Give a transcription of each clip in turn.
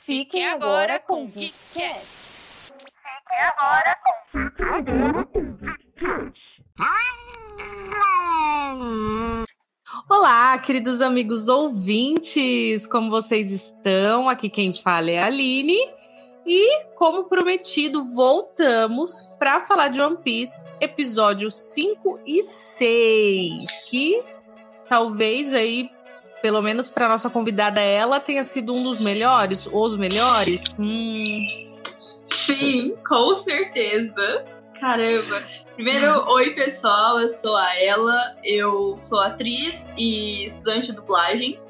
Fiquem agora com o GeekCast. Fiquem agora com Olá, queridos amigos ouvintes, como vocês estão? Aqui quem fala é a Aline. E, como prometido, voltamos para falar de One Piece, episódio 5 e 6, que talvez aí, pelo menos para nossa convidada ela, tenha sido um dos melhores, os melhores. Hum, Sim, com certeza. Caramba. Primeiro, oi pessoal, eu sou a Ela, eu sou atriz e estudante de dublagem.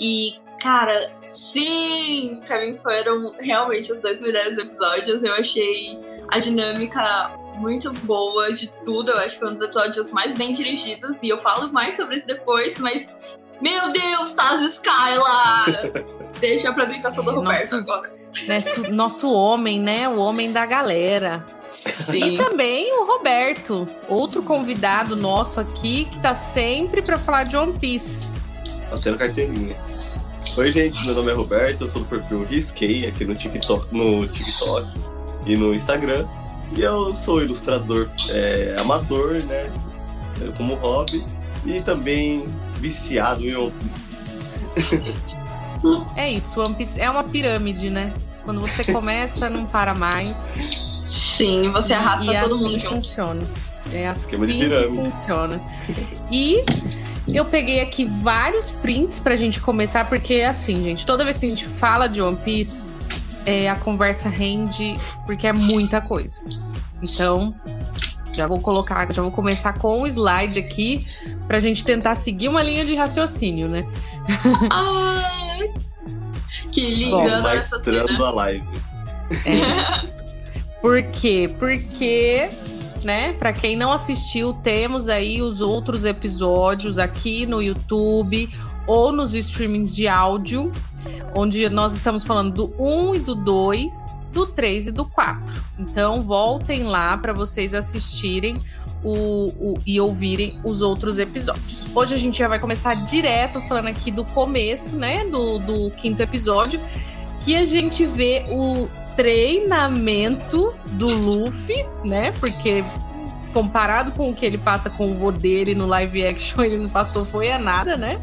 E, cara, sim, pra mim foram realmente os dois melhores episódios. Eu achei a dinâmica muito boa de tudo. Eu acho que foi um dos episódios mais bem dirigidos. E eu falo mais sobre isso depois, mas. Meu Deus, Taz Skyla! Deixa a apresentação do Roberto Nossa. agora. nosso, nosso homem, né? O homem da galera. E também o Roberto, outro convidado nosso aqui, que tá sempre para falar de One Piece. Batendo carteirinha. Oi, gente, meu nome é Roberto, eu sou do perfil Risquei aqui no TikTok, no TikTok e no Instagram. E eu sou ilustrador é, amador, né? Como hobby. E também viciado em One Piece. É isso, One Piece é uma pirâmide, né? Quando você começa, não para mais. Sim, você arrasta e todo assim mundo junto. funciona. É assim Esquema de que pirâmide. funciona. E eu peguei aqui vários prints pra gente começar, porque assim, gente, toda vez que a gente fala de One Piece, é, a conversa rende, porque é muita coisa. Então, já vou colocar, já vou começar com o slide aqui pra gente tentar seguir uma linha de raciocínio, né? Ai, que lindo, Bom, Maestrando a live. É isso. Por quê? Porque, né, para quem não assistiu, temos aí os outros episódios aqui no YouTube ou nos streamings de áudio, onde nós estamos falando do 1 e do 2, do 3 e do 4. Então, voltem lá para vocês assistirem o, o- e ouvirem os outros episódios. Hoje a gente já vai começar direto falando aqui do começo, né, do, do quinto episódio, que a gente vê o treinamento do Luffy, né? Porque comparado com o que ele passa com o vô dele no live action, ele não passou foi a nada, né?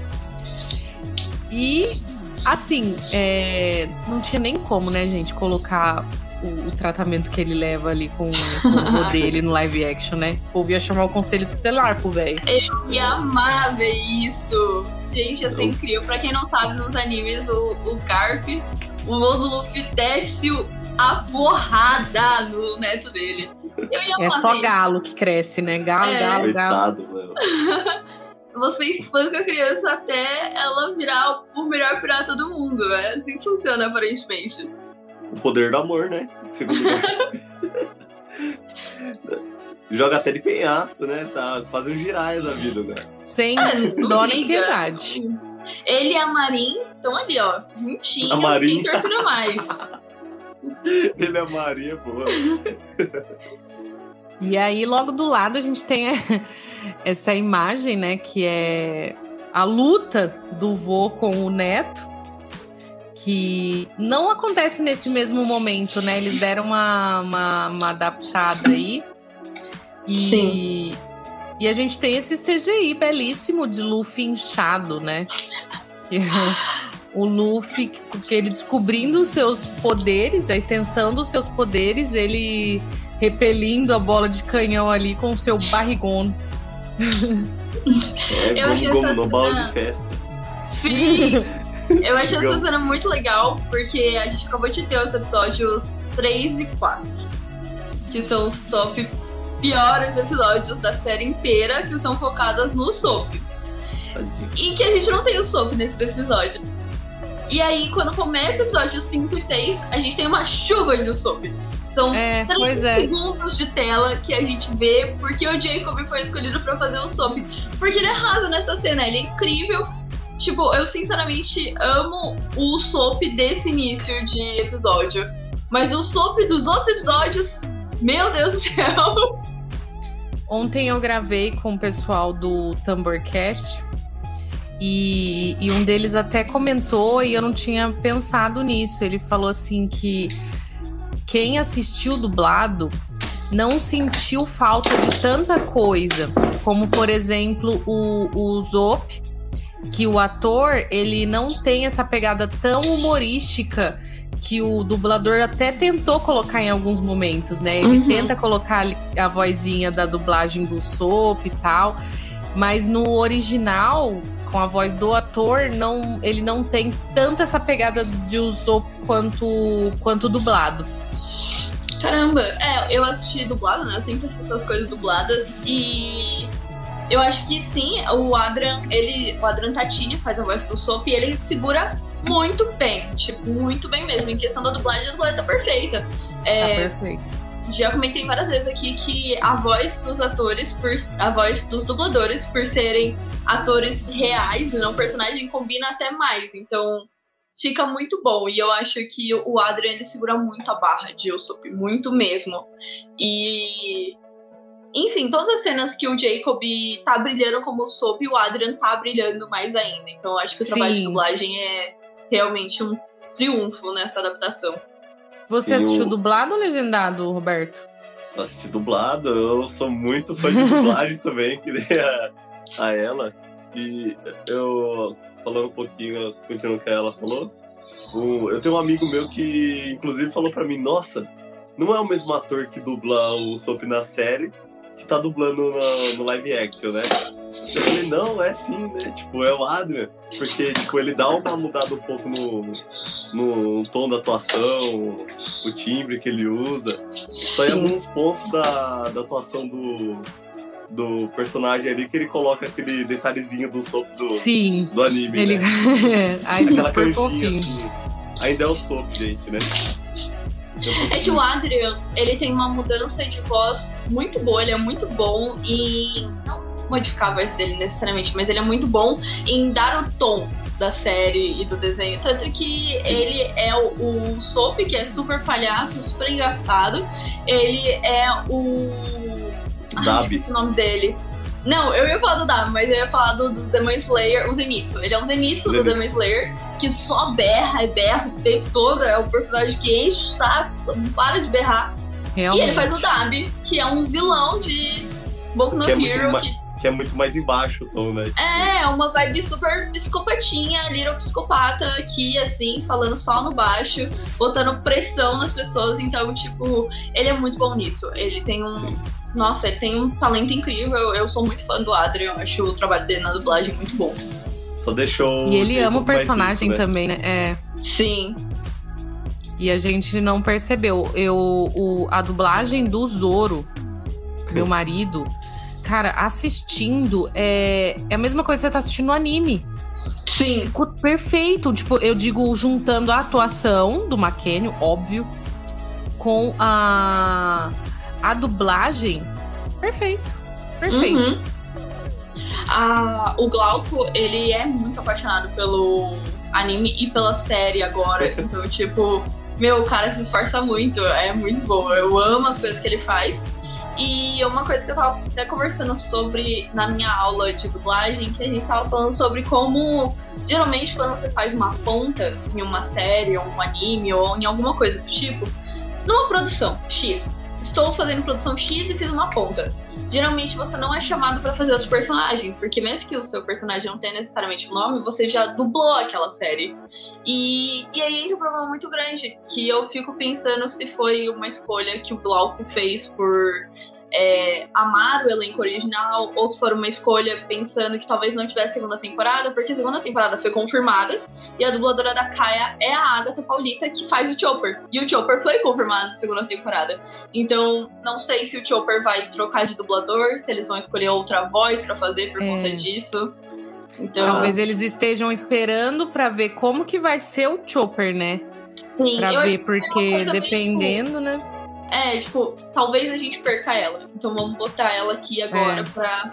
E assim, é, não tinha nem como, né, gente, colocar o, o tratamento que ele leva ali com, com o vô dele no live action, né? O povo ia chamar o conselho tutelar pro velho. E amar ver isso. Gente, é incrível. Pra quem não sabe, nos animes, o, o Garp, o vô do Luffy desce a porrada no neto dele. Eu ia É só galo que cresce, né? Galo, É. galo, galo. Coitado, mano. Você espanca a criança até ela virar o melhor pirata do mundo, é assim que funciona aparentemente. O poder do amor, né? Segundo Joga até de penhasco, né? Tá quase um giraia da vida, né? Sem É, dó nem piedade. Ele e a Marin estão ali, ó, juntinhos, A Marin. quem tortura mais. Ele é Maria, porra. E aí, logo do lado, a gente tem essa imagem, né? Que é a luta do vô com o neto. Que não acontece nesse mesmo momento, né? Eles deram uma, uma, uma adaptada aí. E, Sim. e a gente tem esse CGI belíssimo de Luffy inchado, né? É o Luffy, que ele descobrindo os seus poderes, a extensão dos seus poderes, ele repelindo a bola de canhão ali com o seu barrigão. É, Eu achei gomo, gomo, essa no bala cena- de festa. Sim! Eu achei essa cena muito legal, porque a gente acabou de ter os episódios 3 e 4. Que são os top piores episódios da série inteira, que são focadas no Soap. E que a gente não tem o Soap nesse episódio. E aí, quando começa o episódio 5 e 6, a gente tem uma chuva de Soap. São É, 30 pois é. segundos de tela que a gente vê porque o Jacob foi escolhido pra fazer o Soap. Porque ele arrasa nessa cena, ele é incrível. Tipo, eu sinceramente amo o Soap desse início de episódio. Mas o Soap dos outros episódios, meu Deus do céu. Ontem eu gravei com o pessoal do Tamborcast E, e um deles até comentou, e eu não tinha pensado nisso. Ele falou assim que quem assistiu dublado não sentiu falta de tanta coisa, como por exemplo o, o Zop, que o ator ele não tem essa pegada tão humorística que o dublador até tentou colocar em alguns momentos, né? Ele Uhum. tenta colocar a vozinha da dublagem do Soap e tal, mas no original, com a voz do ator, não, ele não tem tanto essa pegada de Usopp quanto quanto dublado. Caramba, é, eu assisti dublado, né? Eu sempre assisto as coisas dubladas e eu acho que sim, o Adrian, ele, o Adrian Tatini faz a voz do Soap e ele segura muito bem, tipo, muito bem mesmo. Em questão da dublagem, a dublagem tá perfeita. Tá É, perfeito. já comentei várias vezes aqui que a voz dos atores, por, a voz dos dubladores, por serem atores reais e não personagem, combina até mais. Então, fica muito bom. E eu acho que o Adrian ele segura muito a barra de Usopp, muito mesmo. E. Enfim, todas as cenas que o Jacob tá brilhando como Usopp, o Adrian tá brilhando mais ainda. Então, eu acho que o trabalho de Sim. dublagem é realmente um triunfo nessa adaptação. Você Sim, assistiu o- dublado ou legendado, Roberto? assisti dublado, eu sou muito fã de dublagem também, que nem a, a ela. E eu, falando um pouquinho, continuando o que ela falou, o- eu tenho um amigo meu que, inclusive, falou pra mim: Nossa, não é o mesmo ator que dubla o Soap na série que tá dublando no, no live action, né? Eu falei: Não, é sim, né? Tipo, é o Adrian. Porque, tipo, ele dá uma mudada um pouco no, no tom da atuação, o timbre que ele usa. Só em alguns pontos da, da atuação do, do personagem ali que ele coloca aquele detalhezinho do soap do, Sim. do anime, Ele. né? Ai, Aquela canjinha assim. Ainda é o soap, gente, né? É que o. Adrian, ele tem uma mudança de voz muito boa, ele é muito bom em. Não modificar a voz dele necessariamente, mas ele é muito bom em dar o tom da série e do desenho. Tanto que Sim. ele é o, o Soap, que é super palhaço, super engraçado. Ele é o. Ai, Dabi. esqueci o nome dele. Não, eu ia falar do Dabi, mas eu ia falar do, do Demon Slayer, o Zenitsu. Ele é o Zenitsu do. Demon Slayer, que só berra e berra o tempo todo. É o personagem que enche o saco, não para de berrar. E Realmente. ele faz o Dabi, que é um vilão de Boku no Que é muito Hero, ma- que Que é muito mais embaixo o tom, né? é uma vibe super psicopatinha, little psicopata aqui, assim, falando só no baixo, botando pressão nas pessoas. Então, tipo, ele é muito bom nisso. Ele tem um. Sim. Nossa, ele tem um talento incrível. Eu, eu sou muito fã do Adrian, eu acho o trabalho dele na dublagem muito bom. Só deixou. E ele um ama o personagem rico, né? também, né? É. Sim. E a gente não percebeu. Eu, o, a dublagem do Zoro, meu marido, cara, assistindo é, é a mesma coisa que você tá assistindo no anime. Sim. Ficou perfeito. Tipo, eu digo, juntando a atuação do Maquênio, óbvio, com a, a dublagem. Perfeito. Perfeito. Uhum. Ah, o Glauco, ele é muito apaixonado pelo anime e pela série agora. Então, tipo, meu, o cara se esforça muito. É muito bom. Eu amo as coisas que ele faz. E uma coisa que eu tava até conversando sobre na minha aula de dublagem, que a gente tava falando sobre como geralmente quando você faz uma ponta em uma série, ou um anime, ou em alguma coisa do tipo, numa produção X. Estou fazendo produção X e fiz uma ponta geralmente você não é chamado pra fazer outros personagens, porque mesmo que o seu personagem não tenha necessariamente um nome, você já dublou aquela série. E, e aí entra um problema muito grande, que eu fico pensando se foi uma escolha que o Glauco fez por é, amar o elenco original, ou se for uma escolha pensando que talvez não tivesse segunda temporada, porque a segunda temporada foi confirmada, e a dubladora da Kaia é a Agatha Paulita, que faz o Chopper. E o Chopper foi confirmado na segunda temporada. Então, não sei se o Chopper vai trocar de dublador, se eles vão escolher outra voz pra fazer por É. conta disso. Então, Talvez eles estejam esperando pra ver como que vai ser o Chopper, né? sim, Pra ver, porque é bem, dependendo, né? É, tipo, talvez a gente perca ela. Então vamos botar ela aqui agora É. pra.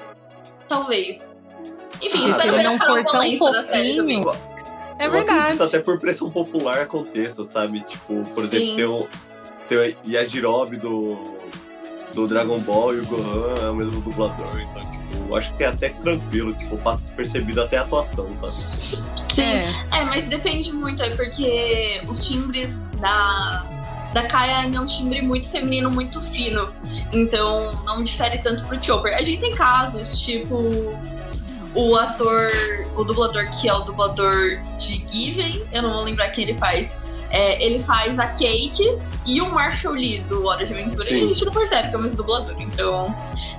Talvez. Enfim, Porque se ele não for tão fofinho. É eu verdade. até por pressão popular aconteça, sabe? Tipo, por exemplo, Sim. tem o, tem o Yajirobe do, do Dragon Ball e o Gohan é o mesmo dublador, então, tipo, acho que é até tranquilo, tipo, passa despercebido até a atuação, sabe? Sim. É. É, mas depende muito, é porque os timbres da, da Kaia ainda é um timbre muito feminino, muito fino. Então não difere tanto pro Chopper. A gente tem casos, tipo, o ator, o dublador que é o dublador de Given, eu não vou lembrar quem ele faz. É, ele faz a Kate e o Marshall Lee do Hora de Aventura. Sim. E a gente não percebe que é o mesmo dublador. Então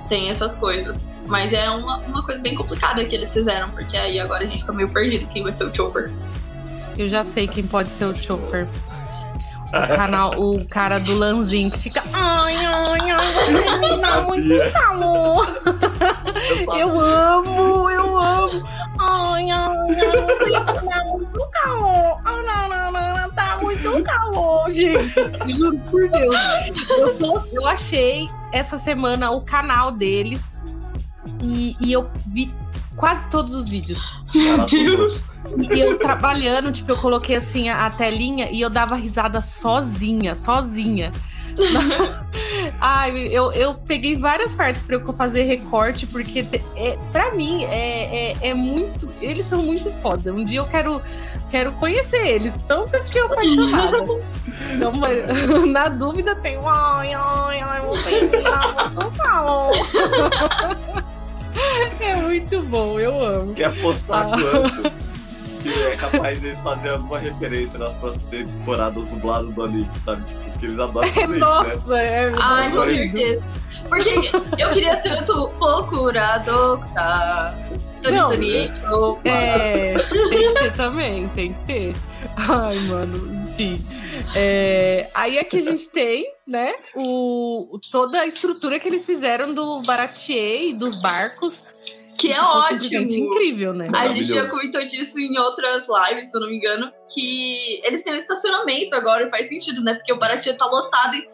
tem essas coisas. Mas é uma, uma coisa bem complicada que eles fizeram, porque aí agora a gente fica meio perdido quem vai ser o Chopper. Eu já sei quem pode ser o Chopper. O, canal, o cara do Lanzinho que fica. Ai, ai, ai, você me dá muito calor. Eu. Eu amo, eu amo. Ai, ai, ai, você me dá muito calor. Ai, não, não, não, não, tá muito calor, gente. Juro por Deus. Eu, tô- eu achei essa semana o canal deles e, e eu vi quase todos os vídeos. Maratona. E eu trabalhando, tipo, eu coloquei assim a, a telinha e eu dava risada sozinha, sozinha. Ai, eu, eu peguei várias partes pra eu fazer recorte, porque te- é, pra mim é, é, é muito. Eles são muito foda. Um dia eu quero, quero conhecer eles, tanto que eu fiquei apaixonada. Então, mas, na dúvida tem. Ai, ai, ai, você muito calor. É muito bom, eu amo. Quer apostar Ah. quanto que é capaz deles fazer alguma referência nas próximas temporadas dubladas do anime, sabe? Tipo, que eles adoram fazer isso, né? Nossa, é. Ai, com certeza. Porque eu queria tanto procurar Docta. Tony Não, Tony, Chopper. É, tem que ter também, tem que ter. Ai, mano, enfim. É, aí aqui a gente tem, né, o, toda a estrutura que eles fizeram do Baratier e dos barcos. Que é ótimo. incrível, né? A gente já comentou disso em outras lives, se eu não me engano, que eles têm um estacionamento agora e faz sentido, né? Porque o Baratia tá lotado e.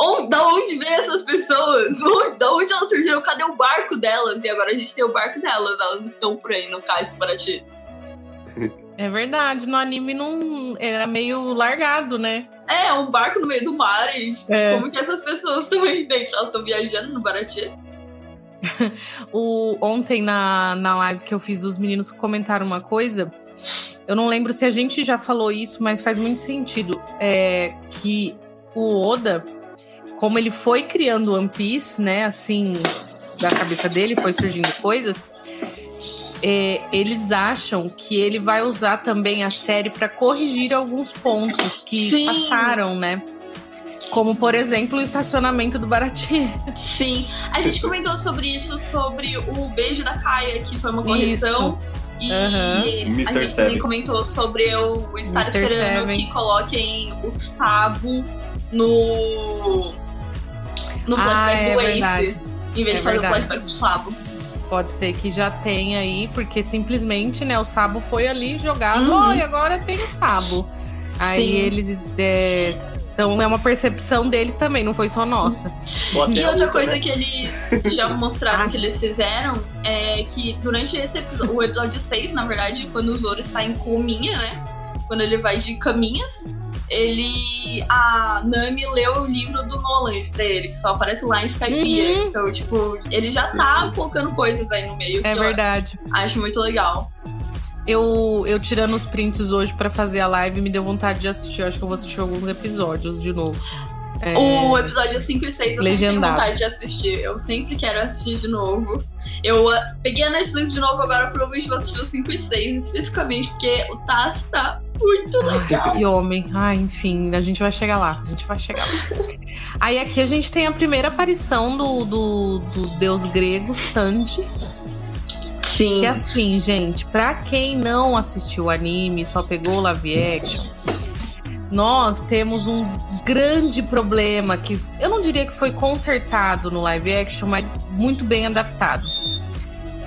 Onde, da onde vem essas pessoas? Onde- Da onde elas surgiram? Cadê o barco delas? E agora a gente tem o barco delas, elas estão por aí no cais do Baratia. É verdade, no anime não era meio largado, né? É, um barco no meio do mar e tipo, É. como que essas pessoas estão aí dentro? Elas estão viajando no Baratia? O, ontem na, na live que eu fiz, os meninos comentaram uma coisa. Eu não lembro se a gente já falou isso, mas faz muito sentido. É que o Oda, como ele foi criando One Piece, né, assim, da cabeça dele, foi surgindo coisas. É, eles acham que ele vai usar também a série para corrigir alguns pontos que Sim. passaram, né? Como, por exemplo, o estacionamento do Baratie. Sim. A gente comentou sobre isso, sobre o beijo da Kaia, que foi uma correção. E Aham. a gente também comentou sobre eu estar Mr. esperando Seven. que coloquem o Sabo no. No Ah, flashback é do Ace. verdade. Em vez É de fazer verdade. o flashback do Sabo. Pode ser que já tenha aí, porque simplesmente, né, o Sabo foi ali jogado, Uhum. oh, e agora tem o Sabo. Aí Sim. eles. é, Então é uma percepção deles também, não foi só nossa. Até E outra luta, coisa né? que eles já mostraram que eles fizeram é que durante esse episódio, o episódio 6, na verdade, quando o Zoro está em Kuminha, né? Quando ele vai de caminhas, ele. A Nami leu o livro do Nolan pra ele, que só aparece lá em Skypiea. Uhum. Então, tipo, ele já tá colocando coisas aí no meio. É verdade. Acho muito legal. Eu, eu tirando os prints hoje pra fazer a live, me deu vontade de assistir. Eu acho que eu vou assistir alguns episódios de novo. É, O episódio 5 e 6 eu sempre tenho Legendado. vontade de assistir. Eu sempre quero assistir de novo. Eu ah, peguei a Netflix de novo agora, provavelmente vou assistir o 5 e 6, especificamente porque o Taz tá muito legal. Que homem. Ah, enfim, a gente vai chegar lá. A gente vai chegar lá. Aí aqui a gente tem a primeira aparição do, do, do deus grego, Sanji. Sim. Que assim, gente, pra quem não assistiu o anime, só pegou o live action, nós temos um grande problema que eu não diria que foi consertado no live action, mas muito bem adaptado.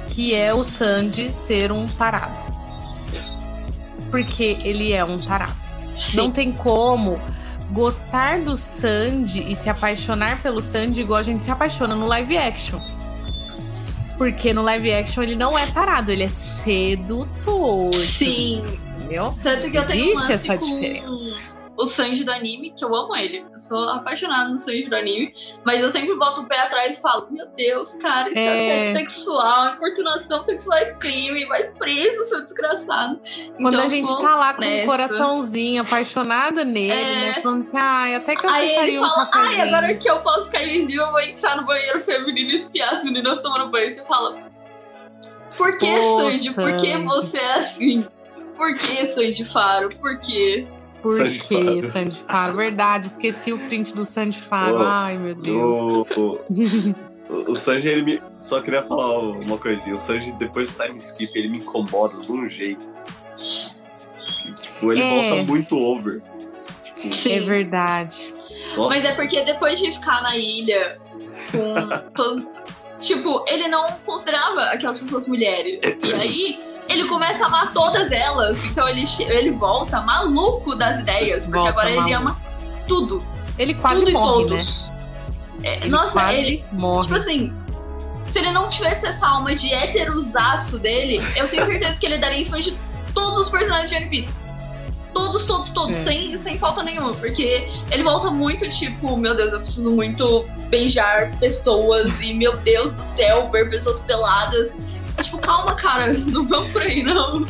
Que é o Sandy ser um tarado. Porque ele é um tarado. Sim. Não tem como gostar do Sandy e se apaixonar pelo Sandy igual a gente se apaixona no live action. Porque no live action ele não é tarado, ele é sedutor. Sim. Entendeu? Tanto que eu tenho um Existe essa com... diferença. O Sanji do anime, que eu amo ele. Eu sou apaixonada no Sanji do anime. Mas eu sempre boto o pé atrás e falo: Meu Deus, cara, isso é, É. sexual, importunação sexual é crime, vai preso, seu desgraçado. Quando Então, a gente tá lá com nessa. um coraçãozinho apaixonada nele, É. né? Falando assim, ai, até que eu Aí aceitaria ele um fala, ai, agora que eu posso cair invisível, eu vou entrar no banheiro feminino e espiar as meninas tomando banho. Você fala, por que, Pô, Sanji? Por que você é assim? Por que, Sanji Faro? Por quê? Por Sanji que, Faro. Sandy Faro? Verdade, esqueci o print do Sandy Faro. Ai, meu Deus. O, o, o Sanji, ele me. Só queria falar uma coisinha. O Sanji, depois do time skip, ele me incomoda de um jeito. Que, tipo, ele É. volta muito over. Tipo, É Sim. verdade. nossa. Mas é porque depois de ficar na ilha com todos. Tipo, ele não considerava aquelas pessoas mulheres. E aí, ele começa a amar todas elas. Então ele, ele volta maluco das ideias. Porque Volta agora ele maluco. ama tudo. Ele quase tudo morre, né? É, Ele nossa, ele. morre. Tipo assim, se ele não tivesse essa alma de heterosaço dele, eu tenho certeza que ele daria em cima de todos os personagens de One Piece. Todos, todos, todos, É. sem, sem falta nenhuma. Porque ele volta muito, tipo, meu Deus, eu preciso muito beijar pessoas e, meu Deus do céu, ver pessoas peladas. É, tipo, calma, cara, não vamos por aí, não.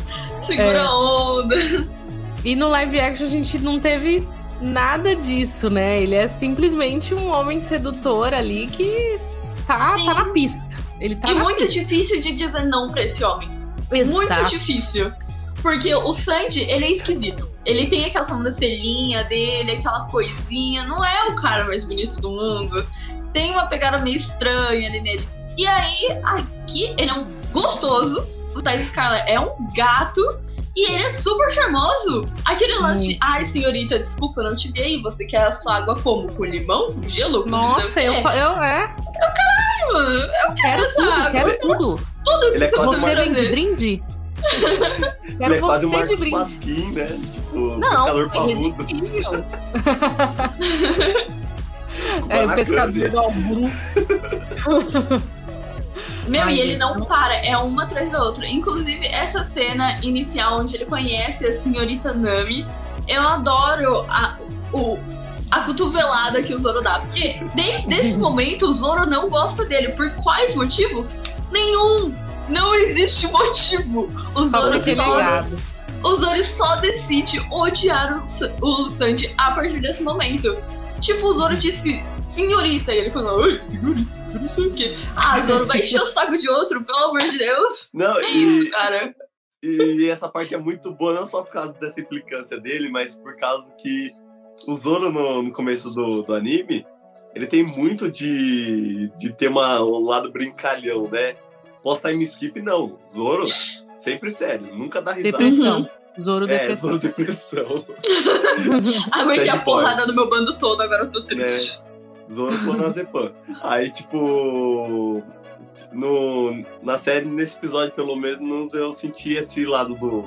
Segura É. a onda. E no live action a gente não teve nada disso, né? Ele é simplesmente um homem sedutor ali que tá, Sim. tá na pista. Ele tá e muito pista. difícil de dizer não pra esse homem. Muito Exato. difícil. Porque o Sandy, ele é esquisito. Ele tem aquela sobrancelhinha dele, aquela coisinha. Não é o cara mais bonito do mundo. Tem uma pegada meio estranha ali nele. E aí, aqui, ele é um gostoso. O Thais Scarla é um gato. E ele é super charmoso. Aquele lance de, ai, senhorita, desculpa, eu não te vi. Você quer a sua água como? Com limão? Com gelo? Com Nossa, eu, quê?" fa- eu é, Mano, eu quero tudo, água. quero tudo. tudo Ele é que você vem de brinde? ele Quero é você de Marcos brinde. Pasquim, né? Tipo, Não, pescador parrudo. irresistível. é, pescador do. Meu, Ai, e ele não para, é uma atrás da outra. Inclusive, essa cena inicial onde ele conhece a senhorita Nami, eu adoro a, o, a cotovelada que o Zoro dá. Porque desde esse momento o Zoro não gosta dele. Por quais motivos? Nenhum! Não existe motivo. O Só Zoro, é só, gado. o Zoro só decide odiar o, o Sanji a partir desse momento. Tipo, o Zoro disse, senhorita, e ele falou, ai, senhorita, não sei o quê. Ah, Zoro, vai encher o saco de outro, pelo amor de Deus. Não, e, Cara, e essa parte é muito boa, não só por causa dessa implicância dele, mas por causa que o Zoro no, no começo do, do anime, ele tem muito de, de ter uma, um lado brincalhão, né? Pós-time skip, não. Zoro, sempre sério, nunca dá risada. Depressão. Zoro É, depressão. Zoro depressão. aguentei a porrada do meu bando todo, agora eu tô triste. Zoro clonazepam. Aí, tipo. No, na série, nesse episódio, pelo menos, eu senti esse lado do,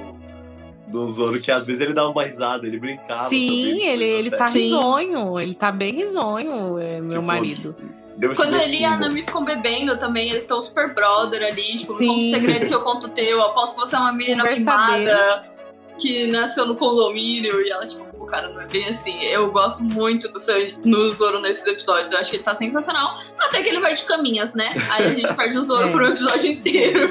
do Zoro, que às vezes ele dava uma risada, ele brincava. Sim, também, ele, ele tá. Sim. risonho. Ele tá bem risonho, é, meu Tipo, marido. Quando ele e a. Nami ficam bebendo também, eles estão super brother ali, tipo, me conta Sim. um segredo que eu conto teu, aposto que você é uma menina mimada que nasceu no condomínio, e ela, tipo, pô, cara, não é bem assim. Eu gosto muito do Sanji no Zoro nesses episódios, eu acho que ele tá sensacional, até que ele vai de caminhas, né? Aí a gente perde o Zoro É. por um episódio inteiro.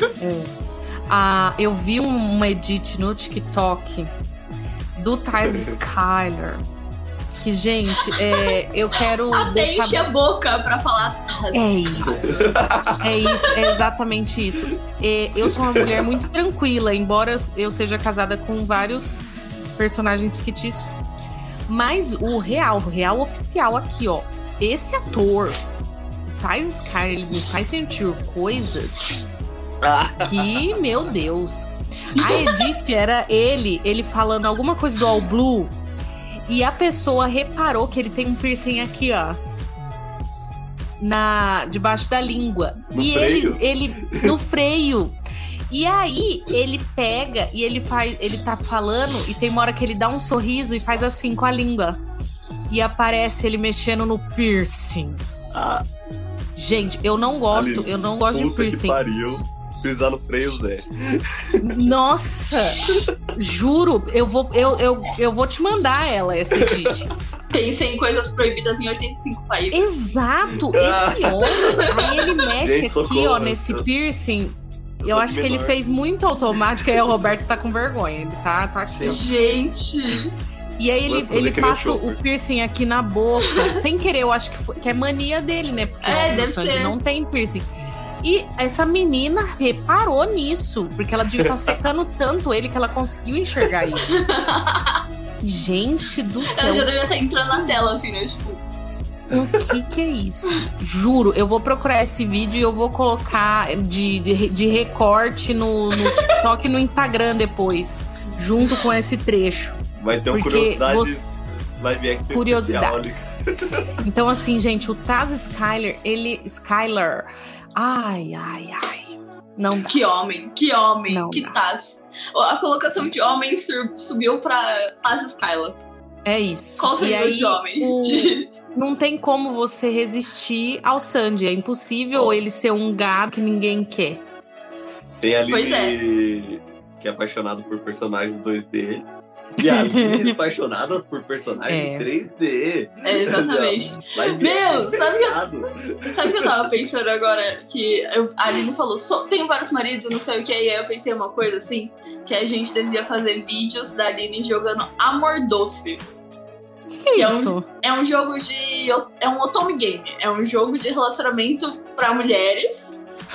Ah, eu vi um- uma edit no TikTok do Thais Skyler. Que, gente, é, eu quero Até deixar. enche a boca pra falar. É isso. É isso, é exatamente isso. É, eu sou uma mulher muito tranquila, embora eu seja casada com vários personagens fictícios. Mas o real, o real oficial aqui, ó. Esse ator, Thais Skyler, ele me faz sentir coisas Ah, que, meu Deus. A Edith era ele, ele falando alguma coisa do All Blue. E a pessoa reparou que ele tem um piercing aqui, ó. Na, debaixo da língua. No e freio? ele, ele. No freio. E aí, ele pega e ele faz. Ele tá falando, e tem uma hora que ele dá um sorriso e faz assim com a língua. E aparece ele mexendo no piercing. ah, Gente, eu não gosto, Ali, eu não gosto de puta que piercing. pariu. Pisar no freio, Zé. Nossa! Juro, eu vou, eu, eu, eu vou te mandar ela, essa edit. Pensei em coisas proibidas em 85 países. Exato! Esse homem, aí ele mexe Gente, aqui, socorro, ó, nesse piercing. Eu Eu acho que ele menor. fez muito automático, aí o Roberto tá com vergonha. Ele tá, tá aqui. Gente, E aí ele, ele o passa o piercing aqui na boca, sem querer, eu acho que, foi- que é mania dele, né? Porque É, o deve Sandy ser. não tem piercing. E essa menina reparou nisso, porque ela devia estar secando tanto ele que ela conseguiu enxergar isso. Gente do ela céu, já devia estar entrando na tela, assim, né? Tipo, o que que é isso? Juro, eu vou procurar esse vídeo e eu vou colocar de, de, de recorte no, no TikTok e no Instagram depois, junto com esse trecho. Vai ter um Porque curiosidades. você- Live action curiosidades. Então, assim, gente, o Taz Skyler, ele. Skyler. Ai, ai, ai. Não dá. que homem, que homem, Não que dá. Taz. A colocação de homem subiu pra Taz Skyla. É isso. Qual e seria aí, de homem? o- De- não tem como você resistir ao Sandy. É impossível ele ser um gato que ninguém quer. Tem a Pois Aline, que é apaixonado por personagens 2D. E a Aline apaixonada por personagens É. 3D. É, exatamente. Live Meu, sabe que- diferenciado. Sabe o que eu tava pensando agora? Que eu, a Aline falou, "Só- tenho vários maridos, não sei o que, e aí eu pensei uma coisa assim, que a gente devia fazer vídeos da Aline jogando Amor Doce. Que, que é É um- isso? É um jogo de. É um otome game. É um jogo de relacionamento pra mulheres.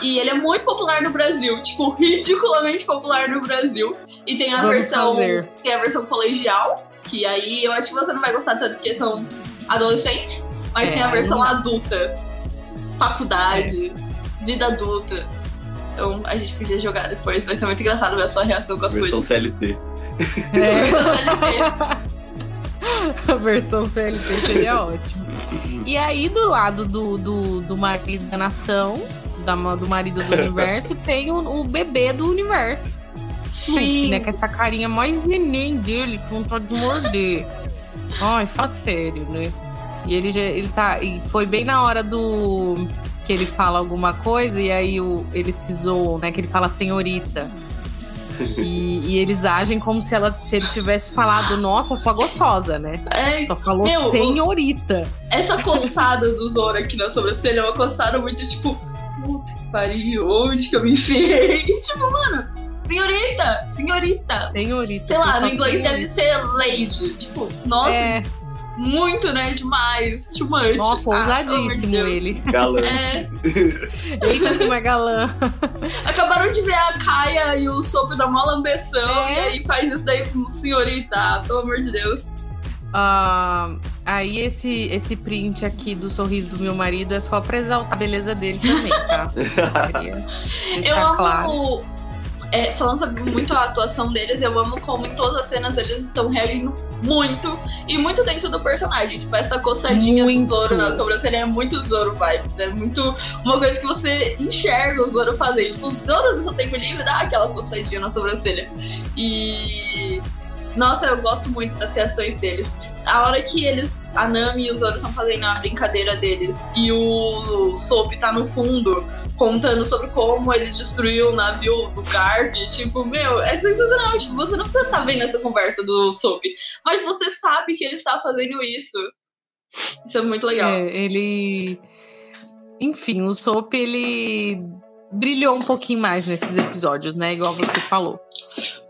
E ele é muito popular no Brasil, tipo, ridiculamente popular no Brasil. E tem a Vamos versão. fazer. Tem a versão colegial, que aí eu acho que você não vai gostar tanto porque são adolescentes, mas É, tem a versão adulta. Faculdade, vida adulta. Então a gente podia jogar depois, vai ser muito engraçado ver a sua reação com as Versão coisas. CLT. É, a versão CLT seria ótimo. E aí, do lado do, do, do marido da nação, da, do marido do universo, tem o, o bebê do universo. Luffy, né? Com essa carinha mais neném dele, com vontade de morder. Ai, fala sério, né? E ele já ele tá. E foi bem na hora do. Que ele fala alguma coisa e aí o, eles se zoam, né? Que ele fala senhorita. E, e eles agem como se, ela, se ele tivesse falado, nossa, sua gostosa, né? É, Só falou Meu, senhorita. essa coçada do Zoro aqui na sobrancelha é uma coçada muito tipo, puta que pariu, onde que eu me enfiei? tipo, mano, senhorita, senhorita. Senhorita. Sei lá, no inglês senhorita. deve ser lady. Tipo, nossa, É, muito, né? Demais. Too much. nossa, Ah, ousadíssimo ele. Galante. É. Eita, como é galã. Acabaram de ver a Kaia e o Sop da mó lambeção É. e aí faz isso daí com senhorita. Pelo amor de Deus. Ah, aí esse, esse print aqui do sorriso do meu marido é só pra exaltar a beleza dele também, tá? Eu amo. claro. é, falando sobre muito a atuação deles, eu amo como em todas as cenas eles estão reagindo muito e muito dentro do personagem. Tipo, essa coçadinha Muito. do Zoro na sobrancelha é muito Zoro vibes. É muito uma coisa que você enxerga o Zoro fazer. Tipo, o Zoro no seu tempo livre dá aquela coçadinha na sobrancelha. E. Nossa, eu gosto muito das reações deles. A hora que eles. A Nami e o Zoro estão fazendo a brincadeira deles e o Soap tá no fundo contando sobre como ele destruiu o navio do Garp. Tipo, meu, é sensacional. Tipo, você não precisa estar vendo essa conversa do Soap, mas você sabe que ele está fazendo isso. Isso é muito legal. É, ele. Enfim, o Soap, ele brilhou um pouquinho mais nesses episódios, né? Igual você falou.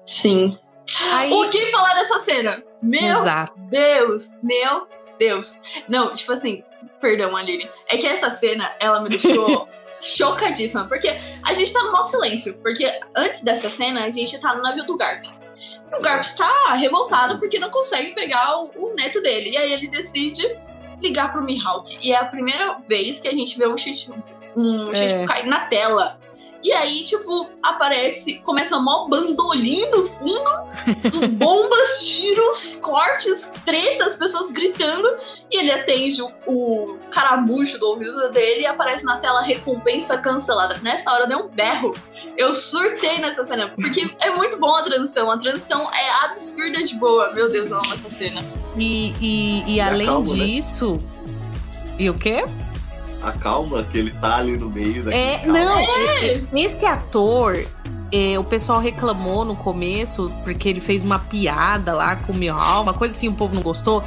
Sim. Aí. O que falar dessa cena? Meu Exato. Deus, meu Deus. Não, tipo assim, perdão, Aline. É que essa cena, ela me deixou chocadíssima. Porque a gente tá no maior silêncio. Porque antes dessa cena, a gente tá no navio do Garp. O Garp tá revoltado porque não consegue pegar o, o neto dele. E aí ele decide ligar pro Mihawk. E é a primeira vez que a gente vê um Chichu, um É. Chichu cair na tela. E aí, tipo, aparece, começa mó bandolim no fundo, dos bombas, tiros, cortes, tretas, pessoas gritando, e ele atende o, o caramujo do ouvido dele e aparece na tela recompensa cancelada. Nessa hora deu um berro. Eu surtei nessa cena, porque é muito bom a transição. A transição é absurda de boa. Meu Deus, eu amo essa cena. E, e, e além acalmo, né? disso. E o quê? Acalma que ele tá ali no meio daquele É, não, é- é- esse ator, é, o pessoal reclamou no começo, porque ele fez uma piada lá com o Mihawk, uma coisa assim, o povo não gostou.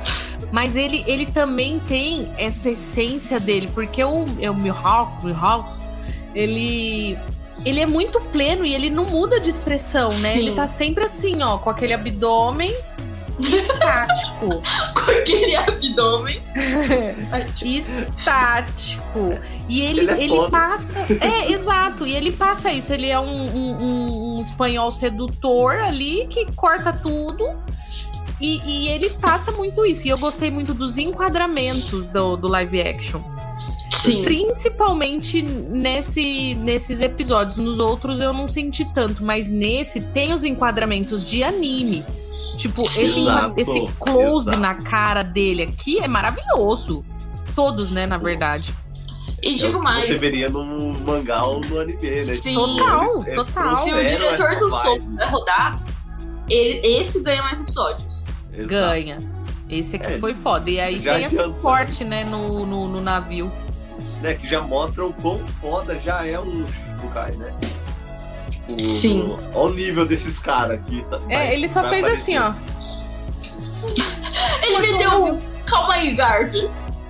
Mas ele, ele também tem essa essência dele, porque o, é o Mihawk, o Mihawk, ele. Ele é muito pleno e ele não muda de expressão, né? Sim. Ele tá sempre assim, ó, com aquele abdômen estático. Com aquele abdômen. estático. E ele, Ele é ele, passa. É, exato. E ele passa isso. Ele é um, um- um- um espanhol sedutor ali que corta tudo. E, e ele passa muito isso. E eu gostei muito dos enquadramentos do, do live action. Sim. Principalmente nesse, nesses episódios. Nos outros eu não senti tanto, mas nesse tem os enquadramentos de anime. Tipo, esse, Exato, esse close exato. na cara dele aqui é maravilhoso. Todos, né, na verdade. E É o digo que mais, Você veria no mangá ou no anime, né? Sim. Total, Eles, é, total. se o diretor do. Soul vai rodar, ele- esse ganha mais episódios. Exato. Ganha. Esse aqui É, foi foda. E aí tem esse corte, né, no, no, no navio. Né, que já mostra o quão foda já é o Shichibukai, né? Sim. olha o nível desses caras aqui. Tá, É, vai- ele só fez aparecer. assim, ó. Ele meteu um. Calma aí, Garp.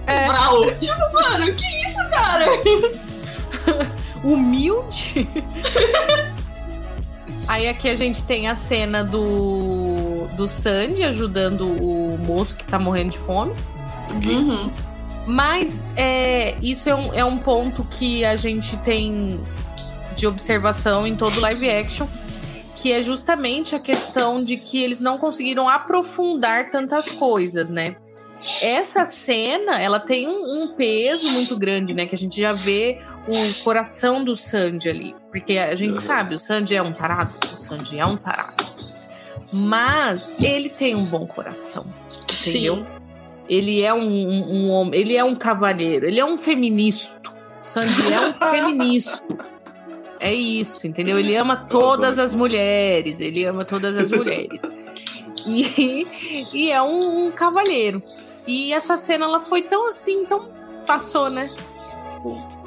É. Brau. Tipo, mano, que isso, cara? Humilde. aí aqui a gente tem a cena do, do Sandy ajudando o moço que tá morrendo de fome. Uhum. Mas é, isso é um, é um ponto que a gente tem de observação em todo live action, que é justamente a questão de que eles não conseguiram aprofundar tantas coisas, né? Essa cena, ela tem um, um peso muito grande, né? Que a gente já vê o coração do Sandy ali. Porque a gente Uhum. sabe, o Sandy é um tarado. O Sandy é um tarado. Mas ele tem um bom coração, entendeu? Sim. Ele é um, um- um homem, ele é um cavalheiro, ele é um feminista. O Sandy é um feminista. É isso, entendeu? Ele ama todas as mulheres, ele ama todas as mulheres. E, e é um, um cavalheiro. E essa cena ela foi tão assim, então passou, né?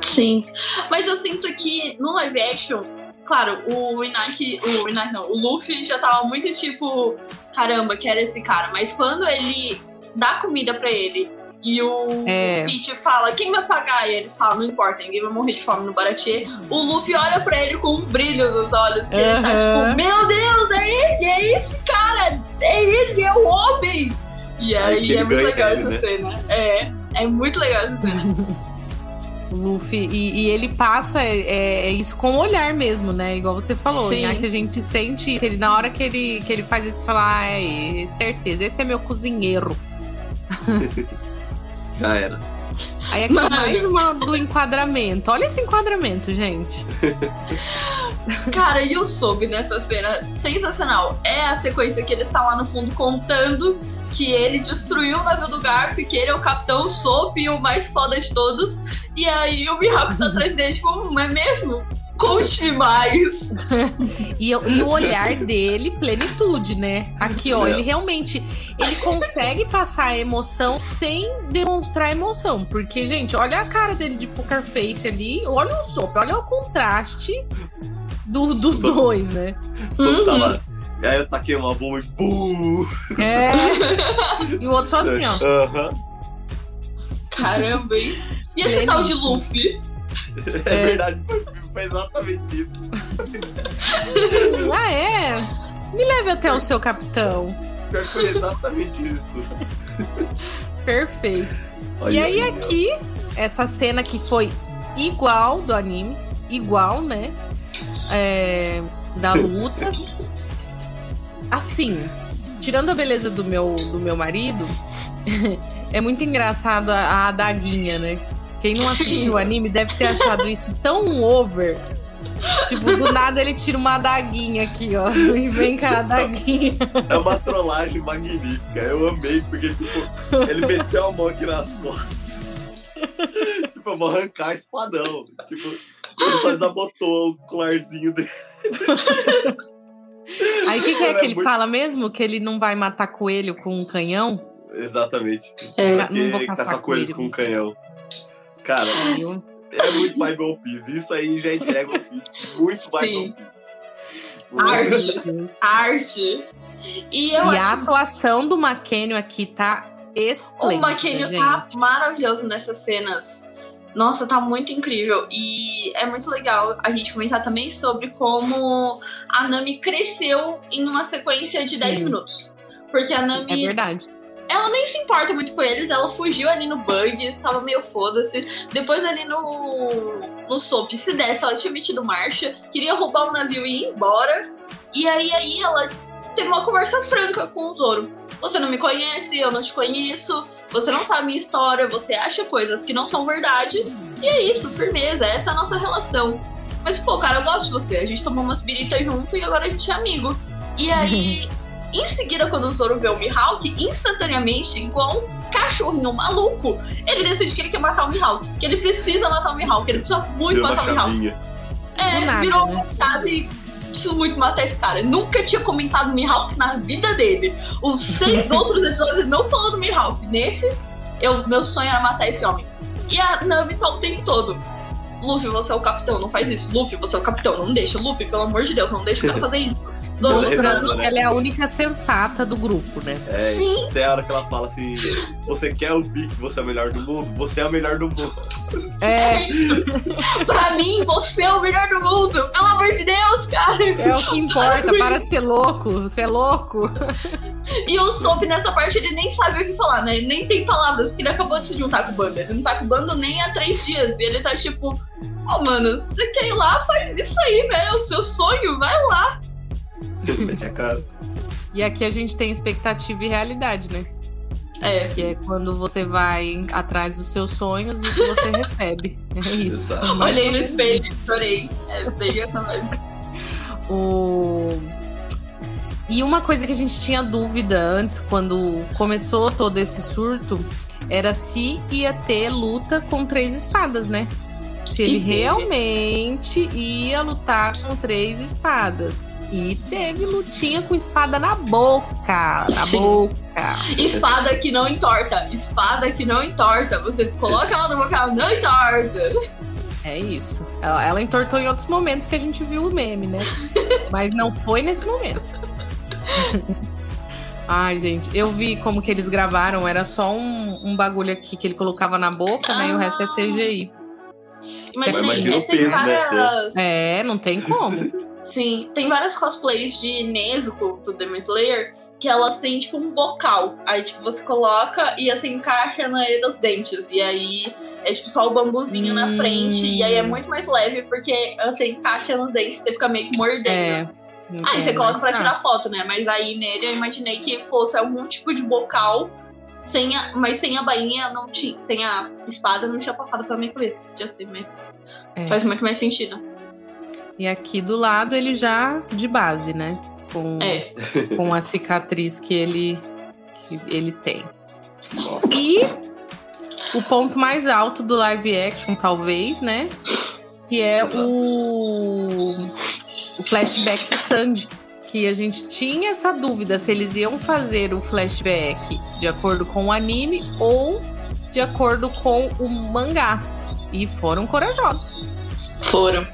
Sim. Mas eu sinto que no live action, claro, o Inaki. O Inaki não, o Luffy já tava muito tipo, caramba, quero esse cara. Mas quando ele dá comida pra ele e o É. Peach fala, quem vai pagar? E ele fala, não importa, ninguém vai morrer de fome no Baratie. O Luffy olha pra ele com um brilho nos olhos, ele tá tipo, meu Deus, é ele, é esse cara, é ele, é o homem. E Aí aí ele é muito legal ele, essa né? cena. É, é muito legal essa cena. O Luffy. E, e ele passa é, é isso com o olhar mesmo, né? Igual você falou, Sim. né? Que a gente sente. Ele, na hora que ele, que ele faz isso, fala, ah, é, certeza, esse é meu cozinheiro. Já era. Aí aqui Mano. mais uma do enquadramento. Olha esse enquadramento, gente. Cara, e o Sob nessa cena, sensacional. É a sequência que ele está lá no fundo contando que ele destruiu o navio do Garp, que ele é o capitão Soap e o mais foda de todos. E aí o Mihawk tá atrás dele, tipo, "Hum, é mesmo? Conte-me mais. E, e o olhar dele, plenitude, né? Aqui, ó, É. ele realmente ele consegue passar a emoção sem demonstrar emoção. Porque, gente, olha a cara dele de poker face ali, olha o sopa, olha o contraste do- dos Soap. dois, né? Só Uhum. E aí eu taquei uma bomba e. Bum! É. E o outro só assim, ó. Aham. Caramba, hein? E esse tal de Luffy? É, É. verdade, foi, exatamente isso. Ah, é? Me leve até o seu capitão. Foi exatamente isso. Perfeito. Olha e aí, aqui, essa cena que foi igual do anime, igual, né? É, da luta. Assim, tirando a beleza do meu, do meu marido, é muito engraçado a, a adaguinha, né? Quem não assistiu o anime deve ter achado isso tão over. Tipo, do nada ele tira uma adaguinha aqui, ó. E vem com a adaguinha. É uma trollagem magnífica. Eu amei, porque, tipo, ele meteu a mão aqui nas costas. tipo, eu vou arrancar espadão. Tipo, ele só desabotou o colarzinho dele. Aí o que, que é Cara, que é ele muito- fala mesmo? Que ele não vai matar coelho com um canhão? Exatamente. É, não vou Porque caçar caça coisas coelho. com um canhão. Cara, é muito vibe One Piece. Isso aí já entrega One Piece. Muito vibe Sim. One Piece. Tipo, Arte. Arte. E eu E a atuação do McKenny aqui tá o esplêndida, McKenny gente. tá maravilhoso nessas cenas. Nossa, tá muito incrível. E é muito legal a gente comentar também sobre como a Nami cresceu em uma sequência de Sim. 10 minutos. Porque a Sim, Nami É verdade. Ela nem se importa muito com eles, ela fugiu ali no bug, tava meio foda-se. Depois ali no, no SOP, se desse, ela tinha metido marcha, queria roubar o navio e ir embora. E aí, aí ela teve uma conversa franca com o Zoro. Você não me conhece, eu não te conheço, você não sabe minha história, você acha coisas que não são verdade. E é isso, firmeza, essa é a nossa relação. Mas, pô, cara, eu gosto de você, a gente tomou umas biritas junto e agora a gente é amigo. E aí, em seguida, quando o Zoro vê o Mihawk, instantaneamente, igual um cachorrinho maluco, ele decide que ele quer matar o Mihawk. Que ele precisa matar o Mihawk, ele precisa muito Deu uma matar o Mihawk. É, nada, virou né? chave. Preciso muito matar esse cara. Nunca tinha comentado Mihawk na vida dele. Os seis outros episódios ele não falou do Mihawk. Nesse, eu, meu sonho era matar esse homem. E a Nami tá o tempo todo. Luffy, você é o capitão, não faz isso. Luffy, você é o capitão, não deixa. Luffy, pelo amor de Deus, não deixa o cara fazer isso. Mostrando Zoro, que né? ela é a única sensata do grupo, né? É, até a hora que ela fala assim: Você quer ouvir que você é o melhor do mundo? Você é o melhor do mundo. É, pra mim, você é o melhor do mundo. Pelo amor de Deus, cara. é o que importa. Para de ser louco. Você é louco. E o Sop nessa parte ele nem sabe o que falar, né? Ele nem tem palavras, porque ele acabou de se juntar com o bando. Ele não tá com o bando nem há três dias. E ele tá tipo, ó, mano, você quer ir lá, faz isso aí, né? É o seu sonho, vai lá. Mete a cara. E aqui a gente tem expectativa e realidade, né? É. Que é quando você vai atrás dos seus sonhos e o que você recebe. É isso. Exato. Olhei no espelho e chorei. É bem essa. O... E uma coisa que a gente tinha dúvida antes, quando começou todo esse surto, era se ia ter luta com três espadas, né? Se ele realmente ia lutar com três espadas. E teve lutinha com espada na boca. Na Sim. boca. Espada que não entorta. Espada que não entorta. Você coloca ela na boca, ela não entorta. É isso. Ela, ela entortou em outros momentos que a gente viu o meme, né? Mas não foi nesse momento. Ai, gente, eu vi como que eles gravaram, era só um, um bagulho aqui que ele colocava na boca, né? E o resto é CGI. Imagina, Imagina o peso, né, várias- É, não tem como. Sim, tem várias cosplays de Nezuko do Demon Slayer que elas têm tipo um bocal. Aí tipo você coloca e assim encaixa na dos dentes. E aí é tipo só o bambuzinho na Hum. frente. E aí é muito mais leve porque você encaixa nos dentes e você fica meio que mordendo. É. Aí é, você coloca pra tirar fácil. foto, né? Mas aí nele eu imaginei que fosse algum tipo de bocal. Sem a, mas sem a bainha não tinha. Sem a espada não tinha passado pela minha cabeça. Podia ser, mas É. faz muito mais sentido. E aqui do lado ele já de base, né? Com, É. com a cicatriz que ele, que ele tem. Nossa. E o ponto mais alto do live action, talvez, né? Que é Exato. o, o flashback do Sandy. Que a gente tinha essa dúvida se eles iam fazer o flashback de acordo com o anime ou de acordo com o mangá. E foram corajosos. Foram.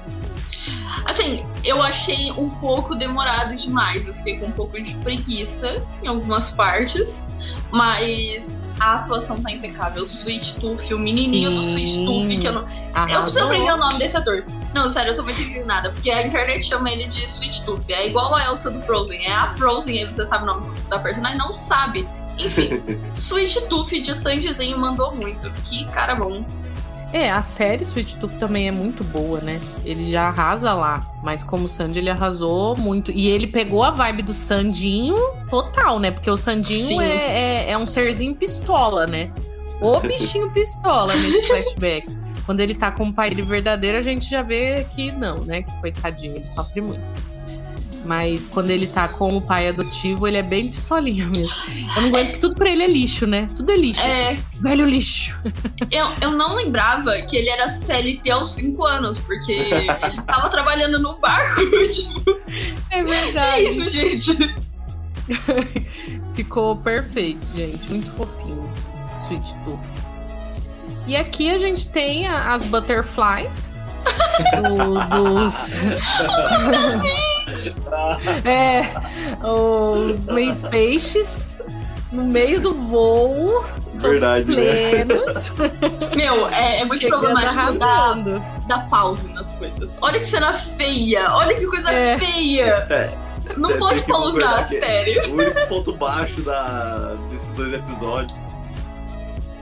Assim, eu achei um pouco demorado demais. Eu fiquei com um pouco de preguiça em algumas partes. Mas a atuação tá impecável. Sweet Tooth, o menininho do Sweet Sim. Tooth, que eu não. Eu preciso Arrasou. aprender o nome desse ator. Não, sério, eu tô muito indignada. Porque a internet chama ele de Sweet Tooth. É igual a Elsa do Frozen. É a Frozen, aí você sabe o nome da personagem, não sabe. Enfim, Sweet Tooth de Sanjizinho mandou muito. Que cara bom. É, a série Sweet Tooth também é muito boa, né? Ele já arrasa lá. Mas como Sandy, ele arrasou muito. E ele pegou a vibe do Sandinho total, né? Porque o Sandinho é, é, é um serzinho pistola, né? O bichinho pistola nesse flashback. Quando ele tá com o pai dele verdadeiro, a gente já vê que não, né? Que coitadinho, ele sofre muito. Mas quando ele tá com o pai adotivo, ele é bem pistolinha mesmo. Eu não aguento que tudo pra ele é lixo, né? Tudo é lixo. É, Velho lixo. Eu, eu não lembrava que ele era CLT aos 5 anos, porque ele tava trabalhando no barco. Tipo, É é verdade. isso, gente. Ficou perfeito, gente. Muito fofinho. Sweet Tooth. E aqui a gente tem as butterflies. do- dos. é, os meus peixes no meio do voo. todos Verdade, né? plenos, Meu, é, é muito chegando problemático arrasando. dar pausa nas coisas. Olha que cena feia! Olha que coisa É. feia! É, Não pode pausar, que- sério. O único ponto baixo da, desses dois episódios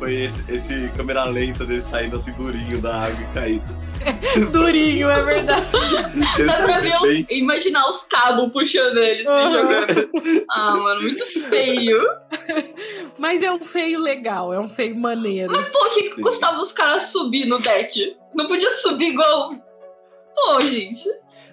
foi esse, esse câmera lenta dele saindo assim durinho da água e caindo. Durinho, é verdade. Dá pra ver, bem- o- imaginar os cabos puxando ele, se Uhum. jogando. Ah, mano, muito feio. Mas é um feio legal, é um feio maneiro. Pô, o que, que custava os caras subir no deck? Não podia subir igual. Pô, gente.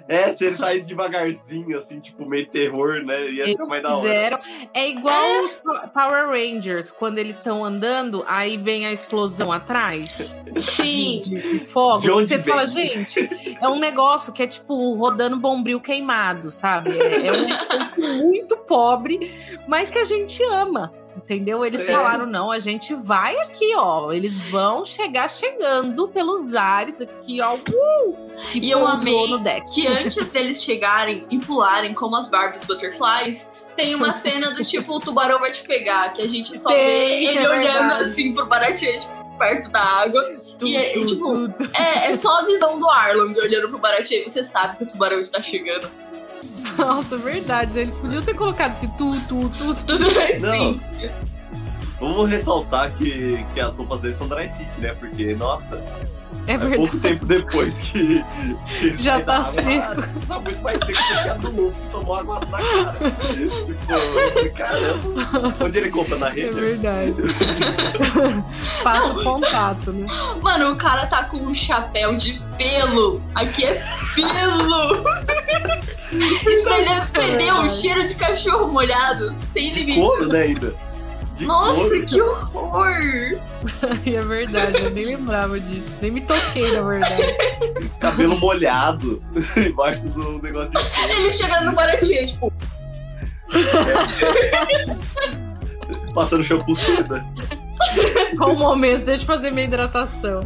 É, se ele saísse devagarzinho, assim, tipo, meio terror, né? Ia ficar mais da hora. Fizeram. É igual os Po- Power Rangers, quando eles estão andando, aí vem a explosão atrás Sim. de, de fogos. De Você vem? fala, gente, é um negócio que é tipo rodando bombril queimado, sabe? É, é um efeito muito pobre, mas que a gente ama. Entendeu? Eles É. falaram, não, a gente vai aqui, ó. Eles vão chegar chegando pelos ares aqui, ó. Uh, e, E eu amei no deck. Que antes deles chegarem e pularem como as Barbies Butterflies, tem uma cena do tipo, o tubarão vai te pegar, que a gente só vê Tem, ele é olhando verdade. assim pro Baratie, tipo, perto da água. E é, Tu, tu, tipo, tu, tu. É, é só a visão do Arlong olhando pro Baratie, você sabe que o tubarão está chegando. Nossa, verdade. né? Eles podiam ter colocado esse tu, tu, tu, tu. Não. Vamos ressaltar que, que as roupas deles são dry fit, né? Porque, nossa, É é verdade. pouco tempo depois que. que Já tá água, seco. Tá muito mais seco do que a do Luffy que tomou água na cara. tipo, eu falei, caramba. Onde ele compra? Na É rede? verdade. Passa o contato, né? Mano, o cara tá com um chapéu de pelo. Aqui é pelo. Isso daí deve feder um cheiro de cachorro molhado. Sem limite. couro, né, ainda? De Nossa, couro. que horror! É verdade, eu nem lembrava disso. Nem me toquei, na verdade. Cabelo molhado embaixo do negócio de couro. Ele chegando no Baratinha, tipo, Passando shampoo seda. Só um momento, deixa eu fazer minha hidratação.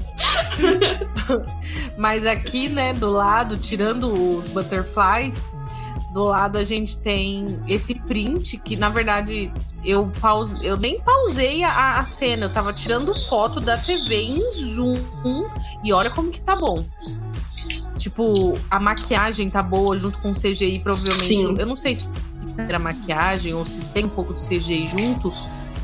Mas aqui, né, do lado, tirando os butterflies, do lado a gente tem esse print que, na verdade, eu, pause... eu nem pausei a, a cena, eu tava tirando foto da TV em zoom e olha como que tá bom. Tipo, a maquiagem tá boa junto com o CGI, provavelmente. Sim. Eu não sei se era maquiagem ou se tem um pouco de CGI junto,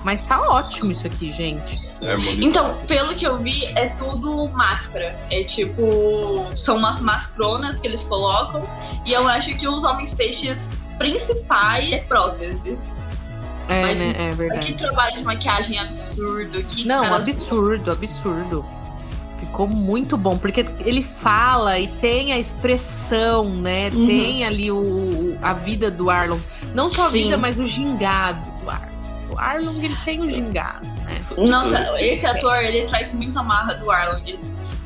mas tá ótimo isso aqui, gente. É. Então, pelo que eu vi, é tudo máscara. É tipo. São umas mascronas que eles colocam. E eu acho que os homens peixes principais é prótese. É, Mas né? É Que verdade. trabalho de maquiagem absurdo. Que Não, caras- absurdo, absurdo. Ficou muito bom, porque ele fala e tem a expressão, né? Uhum. Tem ali o, o- a vida do Arlong. Não só a Sim. vida, mas o gingado do Arlong. O Arlong, ele tem o gingado, né? Nossa, esse ator, ele traz muita marra do Arlong.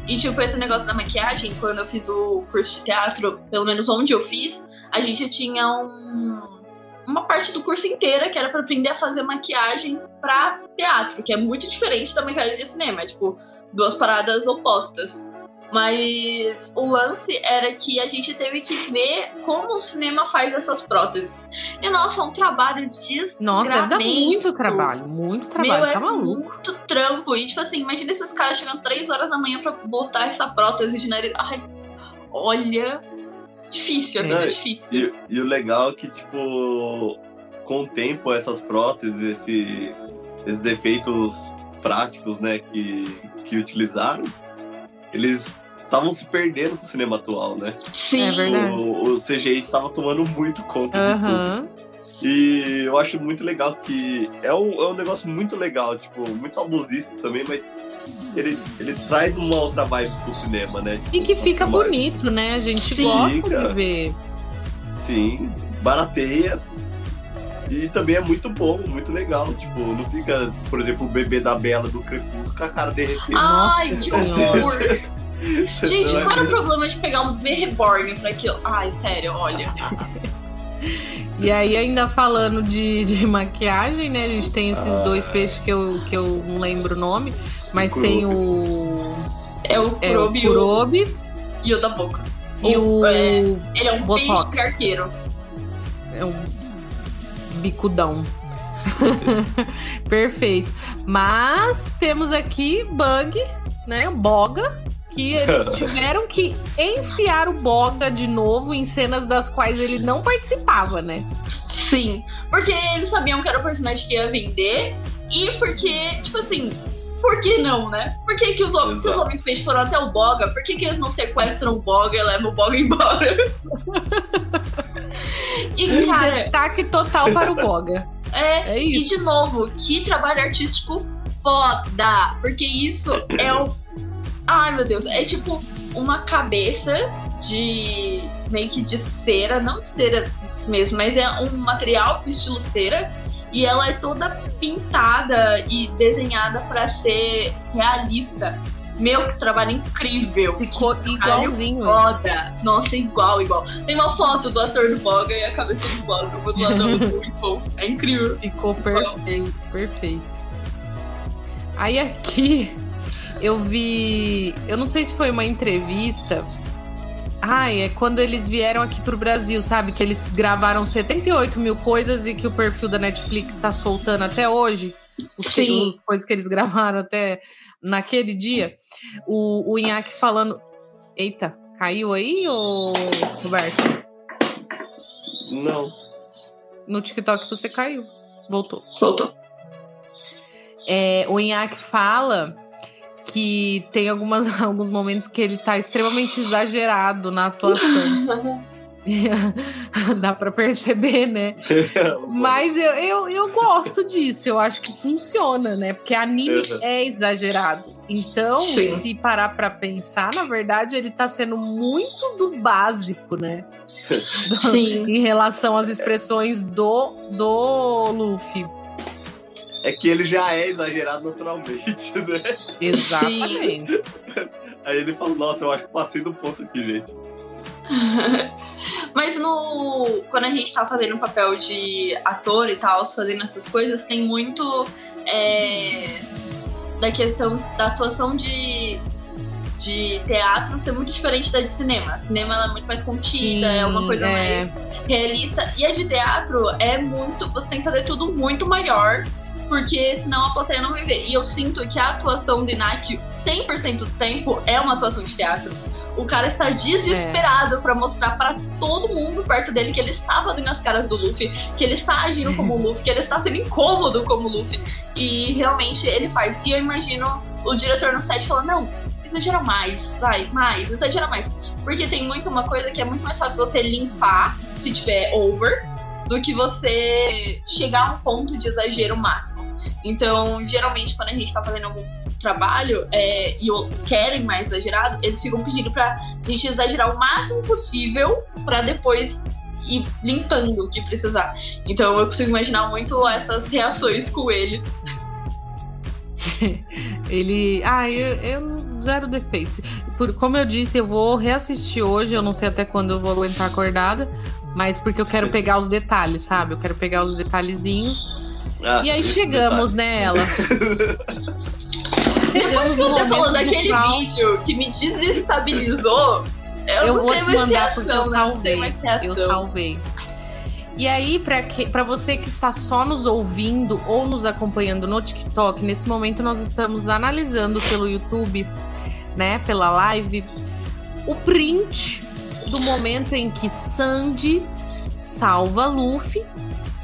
E, tipo, esse negócio da maquiagem, quando eu fiz o curso de teatro, pelo menos onde eu fiz, a gente tinha um- uma parte do curso inteira que era pra aprender a fazer maquiagem pra teatro, que é muito diferente da maquiagem de cinema. É, tipo, duas paradas opostas. Mas o lance era que a gente teve que ver como o cinema faz essas próteses. E, nossa, é um trabalho de Nossa, deve dar muito trabalho, muito trabalho, meu, tá é maluco. muito trampo. E, tipo assim, imagina esses caras chegando 3 horas da manhã pra botar essa prótese de nariz. Ai, olha. Difícil, é muito difícil. E, e o legal é que, tipo, com o tempo, essas próteses, esse- esses efeitos práticos, né, que, que utilizaram, eles estavam se perdendo pro cinema atual, né? Sim. É verdade. O, o CGI estava tomando muito conta de tudo. E eu acho muito legal que é um, é um negócio muito legal, tipo, muito saudosista também, mas ele, ele traz uma outra vibe pro cinema, né? E que Tipo, fica bonito, né? A gente Sim. gosta Fica. de ver. Sim, barateia. E também é muito bom, muito legal. Tipo, não fica, por exemplo, o bebê da Bela do Crepúsculo com a cara derretendo. Ai, Nossa que Senhora. horror. Gente, é qual era o problema de pegar um bebê reborn pra aquilo? Ai, sério, olha. E aí, ainda falando de, de maquiagem, né? A gente tem esses Ah. dois peixes que eu, que eu não lembro o nome, mas Kurobi. tem o. É o É o Kurobi e o- Kurobi e o da boca. e o. é, Ele é um Botox. peixe arqueiro. É um bicudão. Perfeito. Mas temos aqui Bug, né? O Boga. Que eles tiveram que enfiar o Boga de novo em cenas das quais ele não participava, né? Sim. Porque eles sabiam que era o personagem que ia vender. E porque, tipo assim, por que não, né? Por que, que os, homens, se os homens peixes foram até o Boga, por que, que eles não sequestram o Boga e levam o Boga embora? e, Um cara, destaque total para o Boga. é, É E isso. de novo, que trabalho artístico foda! Porque isso é um. Ai meu Deus, é tipo uma cabeça de. meio que de cera, não de cera mesmo, mas é um material estilo cera. E ela é toda pintada e desenhada pra ser realista. Meu, que trabalho incrível! Ficou igualzinho. Foda! Nossa, igual, igual. Tem uma foto do ator do Boga e a cabeça do Boga do lado do muito bom. É incrível. Ficou perfeito, perfeito. Aí aqui eu vi. Eu não sei se foi uma entrevista. Ai, é quando eles vieram aqui pro Brasil, sabe? Que eles gravaram 78 mil coisas e que o perfil da Netflix tá soltando até hoje. Os, que, os coisas que eles gravaram até naquele dia. O, o Inhaque falando. Eita, caiu aí, ô Roberto? Não. No TikTok você caiu. Voltou. Voltou. É, o Inhaque fala que tem algumas, alguns momentos que ele tá extremamente exagerado na atuação. Dá pra perceber, né? Mas eu, eu, eu gosto disso, eu acho que funciona, né? Porque anime Uhum. é exagerado. Então, Sim. se parar pra pensar, na verdade, ele tá sendo muito do básico, né? Do- Sim. em relação às expressões do, do Luffy. É que ele já é exagerado naturalmente, né? Exatamente. Aí ele fala, nossa, eu acho que passei do ponto aqui, gente. Mas no. Quando a gente tá fazendo um papel de ator e tal, fazendo essas coisas, tem muito é, da questão da atuação de, de teatro ser muito diferente da de cinema. Cinema ela é muito mais contida, é uma coisa é. mais realista. E a de teatro é muito. Você tem que fazer tudo muito maior, porque senão a plateia não vai ver. E eu sinto que a atuação de Nath, 100% do tempo, é uma atuação de teatro. O cara está desesperado pra mostrar pra todo mundo perto dele que ele está fazendo as caras do Luffy, que ele está agindo como o Luffy, que ele está sendo incômodo como o Luffy. E realmente ele faz. E eu imagino o diretor no set falando: não, exagera mais, vai, mais, exagera mais. Porque tem muito uma coisa que é muito mais fácil você limpar se tiver over do que você chegar a um ponto de exagero máximo. Então, geralmente, quando a gente tá fazendo algum trabalho é, e o- querem mais exagerado, eles ficam pedindo pra gente exagerar o máximo possível pra depois ir limpando o que precisar. Então, eu consigo imaginar muito essas reações com ele. Ele. Ah, eu, eu zero defeitos. Por, como eu disse, eu vou reassistir hoje. Eu não sei até quando eu vou aguentar acordada. Mas porque eu quero pegar os detalhes, sabe? Eu quero pegar os detalhezinhos. Ah, e aí esse chegamos detalhe. nela. Depois chegamos que no você falou daquele final. vídeo que me desestabilizou, eu, Eu não vou te mandar reação, porque eu né? Salvei. Eu salvei. E aí, pra que- pra você que está só nos ouvindo ou nos acompanhando no TikTok, nesse momento nós estamos analisando pelo YouTube, né, pela live, o print do momento em que Sandy salva Luffy.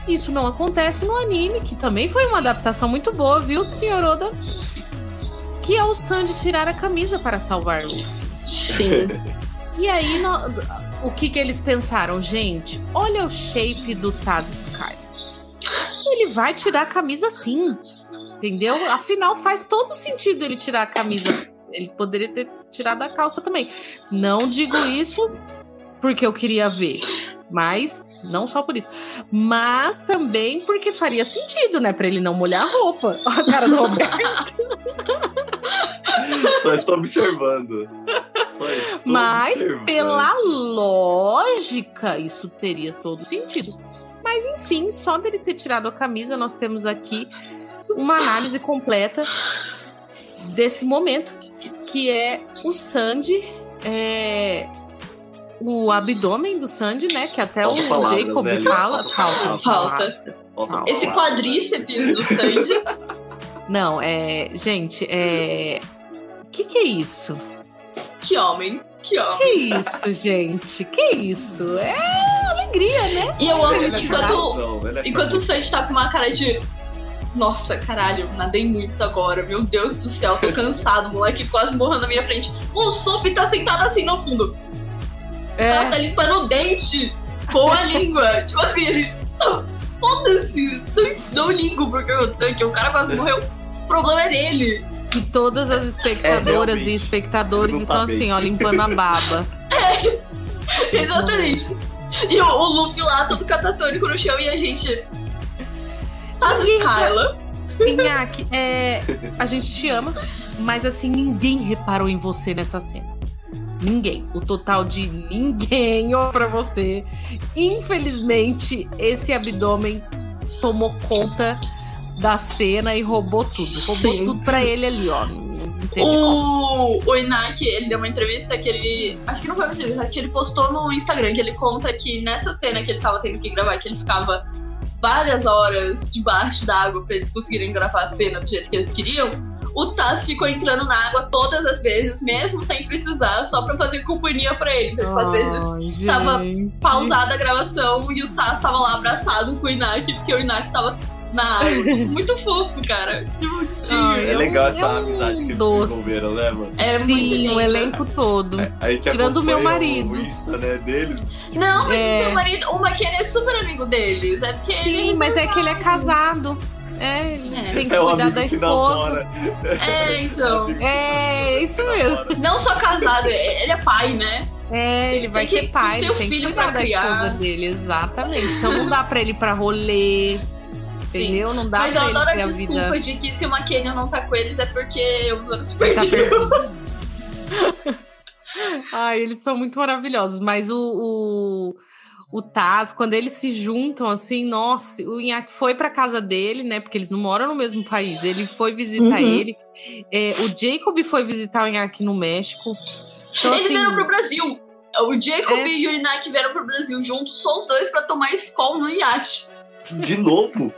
Isso não acontece no anime, que também foi uma adaptação muito boa, viu, senhor Oda? Que é o Sandy tirar a camisa para salvar Luffy. Sim. E aí, no- o que, que eles pensaram? Gente, olha o shape do Taz Sky. Ele vai tirar a camisa sim. Entendeu? Afinal, faz todo sentido ele tirar a camisa. Ele poderia ter tirado a calça também. Não digo isso porque eu queria ver. Mas, não só por isso. Mas também porque faria sentido, né? Pra ele não molhar a roupa. Olha a cara do Roberto. Só estou observando. Só estou Mas, observando. pela lógica, isso teria todo sentido. Mas enfim, só dele ter tirado a camisa, nós temos aqui uma análise completa desse momento, que é o Sandy, é, o abdômen do Sandy, né? Que até Falta o palavras, Jacob né? fala. Falta Falta. Falta. Esse quadríceps do Sandy. Não, é. Gente, é. O que, que é isso? que homem. Que homem. Que isso, gente? Que isso? É alegria, né? E eu amo Ele que é enquanto, é enquanto o Sandy tá com uma cara de. Nossa, caralho, nadei muito agora. Meu Deus do céu, tô cansado. O moleque quase morrendo na minha frente. O Sop tá sentado assim no fundo. Ela É. tá limpando o dente com a língua. tipo assim, ele. "Ah, Foda-se, não, não ligo porque eu sei que o cara quase morreu. O problema é dele. E todas as espectadoras realmente. e espectadores estão tá assim, ó, limpando a baba. Exatamente. E o, o Luffy lá, todo catatônico no chão, e a gente. Tá Kyla. Inhaque, é, a gente te ama, mas assim, ninguém reparou em você nessa cena. Ninguém. O total de ninguém olhou pra você. Infelizmente, esse abdômen tomou conta da cena e roubou tudo. Roubou Sim. tudo pra ele ali, ó. O, o Inaki, ele deu uma entrevista que ele. Acho que não foi uma entrevista, acho que ele postou no Instagram que ele conta que nessa cena que ele tava tendo que gravar, que ele ficava várias horas debaixo d'água pra eles conseguirem gravar a cena do jeito que eles queriam. O Taz ficou entrando na água todas as vezes, mesmo sem precisar, só pra fazer companhia pra ele. Tipo, às vezes Ai, tava gente. pausada a gravação e o Taz tava lá abraçado com o Inaki, porque o Inaki tava na água. Tipo, Muito fofo, cara. Que bonitinho. É legal essa É um amizade que eles doce. desenvolveram, né, mano? É Sim, o elenco todo. A gente Tirando o meu marido. O Insta, né, deles. Não, mas É. o seu marido, o Maquene é super amigo deles. É porque Sim, ele mas é que ele é casado. É, ele É. tem que É cuidar da que esposa. É, então. Que É, isso mesmo. Não só casado, ele é pai, né? É, ele vai Tem que ser pai, tem que filho cuidar pra da criar. esposa dele, exatamente. Então não dá pra ele ir pra rolê, entendeu? Não dá mas eu pra ele adoro ter a a desculpa vida. de que se o Maquene não tá com eles é porque os anos Tá perdidos. perdido. Ai, eles são muito maravilhosos, mas o, o, o Taz, quando eles se juntam, assim, nossa, o Inhaque foi pra casa dele, né? Porque eles não moram no mesmo país. Ele foi visitar Uhum. ele. É, o Jacob foi visitar o Inhaque no México. Então, Eles assim, vieram pro Brasil. O Jacob É. e o Inaki vieram pro Brasil juntos, só os dois pra tomar escola no iate. De novo?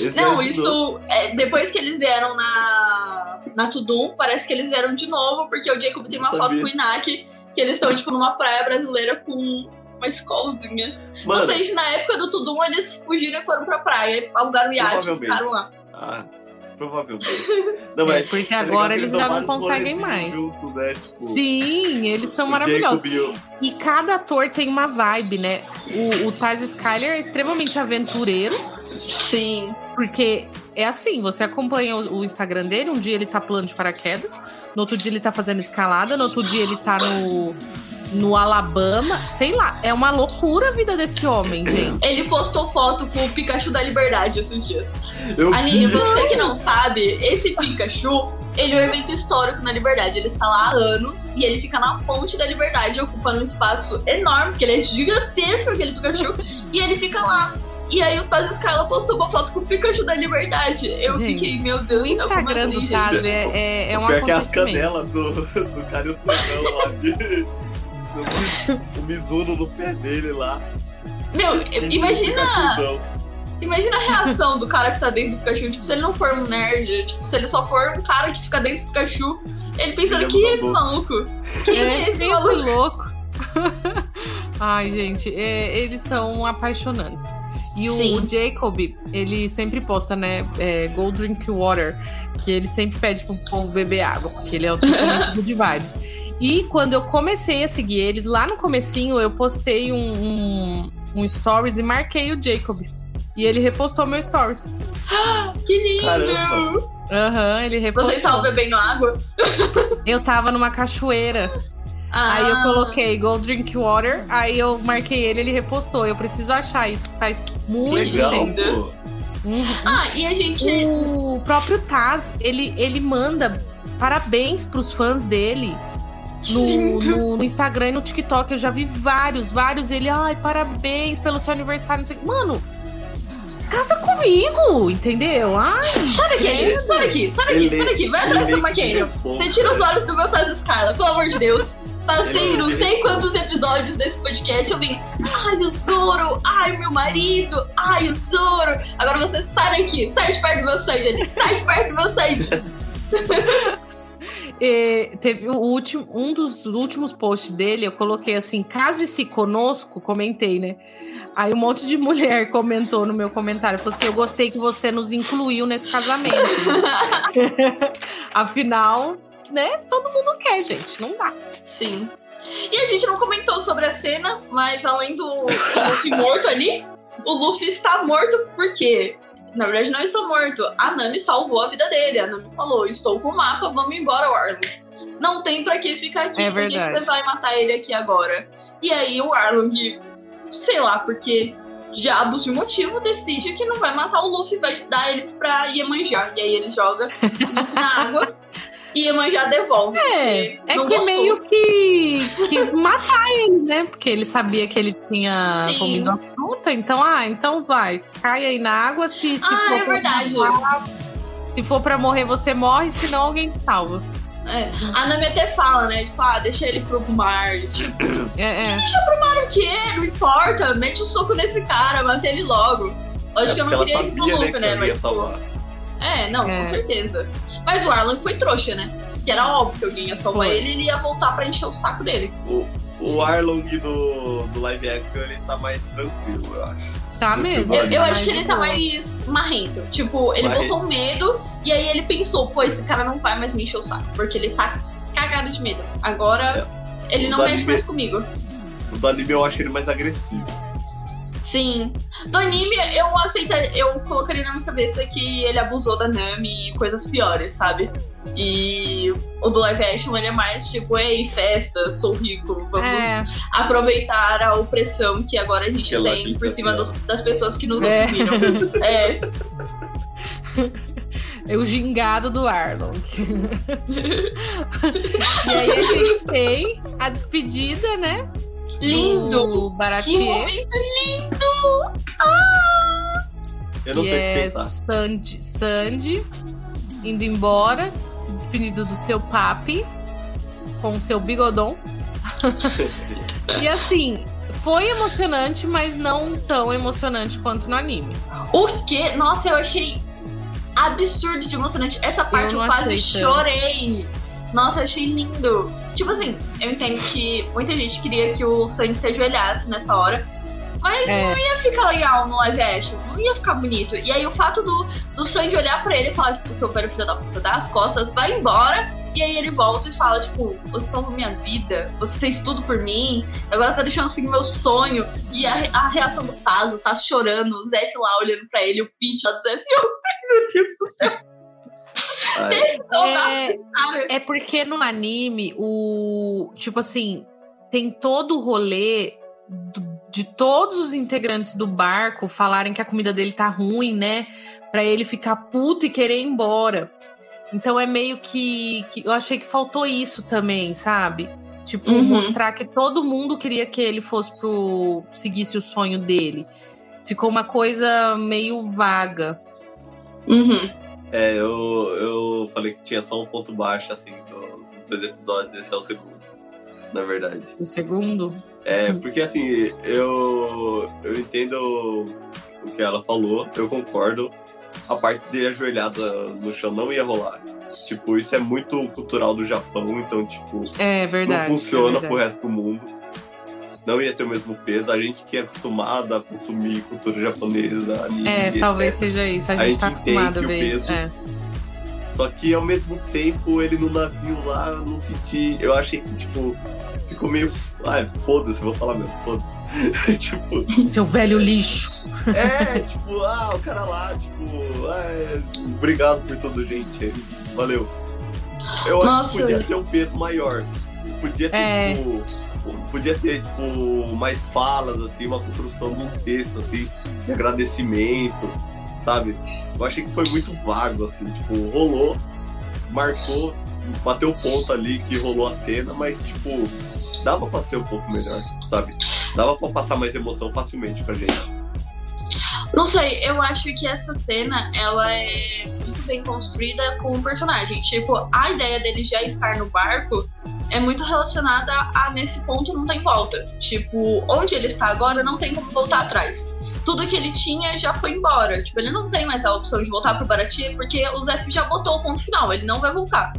Esse Não, é de novo. isso. é, depois que eles vieram na, na Tudum, parece que eles vieram de novo, porque o Jacob tem uma foto com o Inaki, que eles estão, tipo, numa praia brasileira com uma escolzinha. Não Mano, sei se na época do Tudum eles fugiram e foram pra praia, alugaram o iate e ficaram lá. ah, provavelmente. Não, é, mas porque tá agora eles dão já não conseguem mais. Juntos, né? Tipo, Sim, eles são maravilhosos. E E cada ator tem uma vibe, né? O, o Taz Skyler é extremamente aventureiro, Sim. porque é assim, você acompanha o, o Instagram dele, um dia ele tá pulando de paraquedas, no outro dia ele tá fazendo escalada, no outro dia ele tá no, no Alabama, sei lá, é uma loucura a vida desse homem, gente. Ele postou foto com o Pikachu da Liberdade esses dias. Eu Aline, vi. você que não sabe, esse Pikachu, ele é um evento histórico na Liberdade. Ele está lá há anos e ele fica na ponte da Liberdade, ocupando um espaço enorme, porque ele é gigantesco, aquele Pikachu, e ele fica lá. E aí o Taz Skyla postou uma foto com o Pikachu da Liberdade. Eu Gente, fiquei, meu Deus O Instagram assim, do gente? Taz é, é, é um o pior que é as canelas do, do cara e o lá. do- o Mizuno no pé dele lá. Meu, Mizuno imagina, imagina a reação do cara que tá dentro do Pikachu. Tipo, se ele não for um nerd, tipo, se ele só for um cara que fica dentro do Pikachu, ele pensando, é que é esse doce. maluco? Quem é, É, esse maluco? louco. Ai, gente, é, eles são apaixonantes. E o, o Jacob, ele sempre posta, né, é, Go Drink Water, que ele sempre pede pro povo beber água, porque ele é o totalmente good vibes. E quando eu comecei a seguir eles, lá no comecinho, eu postei um, um, um stories e marquei o Jacob. E ele repostou meu stories. Que lindo! Aham, ele repostou. Você estava bebendo água? Eu tava numa cachoeira. Ah, Aí eu coloquei Go Drink Water, aí eu marquei ele, ele repostou. Eu preciso achar isso, faz muito Legal, tempo. Uhum. Ah, e a gente. O próprio Taz, ele, ele manda parabéns pros fãs dele no, no, no Instagram e no TikTok. Eu já vi vários, vários. Ele, ai, parabéns pelo seu aniversário. não sei o quê. Mano, casa comigo, entendeu? Ai, Sai daqui, sai daqui, sai daqui, sai daqui. Vai atrás do Maquinho. responde, Você tira os olhos do meu Taz Skyla, pelo amor de Deus. Passei Ele- não sei quantos episódios desse podcast, eu vim, ai, o Zoro, ai, meu marido, ai, o Zoro. Agora você sai daqui, sai de perto do meu Sanji, sai de perto do meu Sanji. E teve o último, um dos últimos posts dele, eu coloquei assim, case-se conosco, comentei, né? Aí um monte de mulher comentou no meu comentário, falou assim, eu gostei que você nos incluiu nesse casamento. Afinal, né, todo mundo quer, gente, não dá. Sim. E a gente não comentou sobre a cena, mas além do Luffy morto ali, o Luffy está morto porque, na verdade, não está morto. A Nami salvou a vida dele. A Nami falou: Estou com o mapa, vamos embora, Arlong. Não tem pra que ficar aqui, É por que você vai matar ele aqui agora? E aí o Arlong, sei lá, porque diabos de motivo, decide que não vai matar o Luffy, vai dar ele pra Iemanjá. E aí ele joga na água e Iemanjá devolve. É, é que gostou. meio que, que matar ele, né? Porque ele sabia que ele tinha Sim. comido a fruta, então, ah, então vai, cai aí na água, se, se Ah, for é pra verdade. Se for pra morrer, você morre, senão alguém te salva. É. A Nami até fala, né? Tipo, ah, deixa ele pro mar. Tipo, É, é. o quê? Não importa. Mete o soco nesse cara, mata ele logo. Lógico que eu É, não ela queria isso pro sabia, né, Luffy, que né? ia Mas, tipo, salvar. É, não, É. com certeza. Mas o Arlong foi trouxa, né? Que era óbvio que alguém ia salvar Foi. ele e ele ia voltar pra encher o saco dele. O, o Arlong do, do live action, ele tá mais tranquilo, eu acho. Tá mesmo. Eu, eu acho que ele tá mais marrento. Tipo, ele Marrento. botou medo e aí ele pensou, pô, esse cara não vai mais me encher o saco. Porque ele tá cagado de medo. Agora ele O não mexe anime- mais comigo. O do anime eu acho ele mais agressivo. Sim. Do anime, eu aceitaria, eu colocaria na minha cabeça que ele abusou da Nami e coisas piores, sabe? E o do live action, ele é mais tipo, ei, festa, sou rico, vamos É, aproveitar a opressão que agora a gente Que tem por cima dos- das pessoas que nos É. oprimiram. É, é o gingado do Arlong. e aí a gente tem a despedida, né? Lindo! Que Baratier. momento lindo! Ah! Eu não que sei o é que pensar. Sandy, Sandy indo embora, se despedindo do seu papi com o seu bigodão. e assim, foi emocionante, mas não tão emocionante quanto no anime. O que? Nossa, eu achei absurdo de emocionante. Essa parte eu, não quase achei tanto. Nossa, eu achei lindo. Tipo assim, eu entendo que muita gente queria que o Sanji se ajoelhasse nessa hora. Mas É. não ia ficar legal no live action. Não ia ficar bonito. E aí o fato do, do Sanji olhar pra ele e falar, tipo, seu velho filho da puta, dá as costas, vai embora. E aí ele volta e fala, tipo, você salvou minha vida, você fez tudo por mim, agora tá deixando seguir meu sonho. E a, a reação do Tazo, tá chorando, o Zef lá olhando pra ele, o do Zef, eu, meu Deus do céu, Ai, É, é porque no anime, o. Tipo assim, tem todo o rolê do- de todos os integrantes do barco falarem que a comida dele tá ruim, né? Pra ele ficar puto e querer ir embora. Então é meio que, que eu achei que faltou isso também, sabe? Tipo, Uhum. mostrar que todo mundo queria que ele fosse pro. seguisse o sonho dele. Ficou uma coisa meio vaga. Uhum. É, eu, eu falei que tinha só um ponto baixo, assim, do- dos dois episódios. Esse é o segundo, na verdade. O segundo. É, porque assim, eu, eu entendo o que ela falou, eu concordo. A parte de ajoelhada no chão não ia rolar. Tipo, isso é muito cultural do Japão, então, tipo, É verdade. não funciona é verdade. pro resto do mundo. Não ia ter o mesmo peso. A gente que é acostumado a consumir cultura japonesa, anime, É, etc. talvez seja isso. A A gente gente tá acostumado a ver o isso. peso. É. Só que ao mesmo tempo, ele no navio lá, eu não senti. Eu achei que, tipo, ficou meio. Ah, foda-se, vou falar mesmo, foda-se. tipo, Seu velho lixo. é, tipo, ah, o cara lá, tipo, ah, é, obrigado por tudo, gente. aí, Valeu. Eu acho Nossa. que podia ter um peso maior. Podia ter, É. tipo. Podia ter, tipo, mais falas, assim, uma construção de um texto, assim, de agradecimento, sabe? Eu achei que foi muito vago, assim, tipo, rolou, marcou, bateu o ponto ali que rolou a cena, mas, tipo, dava pra ser um pouco melhor, sabe? Dava pra passar mais emoção facilmente pra gente. Não sei, eu acho que essa cena, ela é muito bem construída com o personagem. Tipo, a ideia dele já estar no barco é muito relacionada a nesse ponto não tem volta. Tipo, onde ele está agora não tem como voltar atrás. Tudo que ele tinha já foi embora. Tipo, ele não tem mais a opção de voltar pro Baratie porque o Zef já botou o ponto final, ele não vai voltar.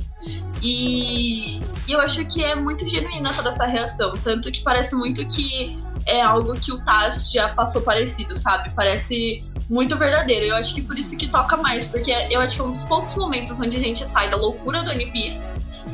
E, e eu acho que é muito genuína toda essa reação. Tanto que parece muito que é algo que o Taz já passou parecido, sabe? Parece muito verdadeiro. Eu acho que por isso que toca mais, porque eu acho que é um dos poucos momentos onde a gente sai da loucura do Piece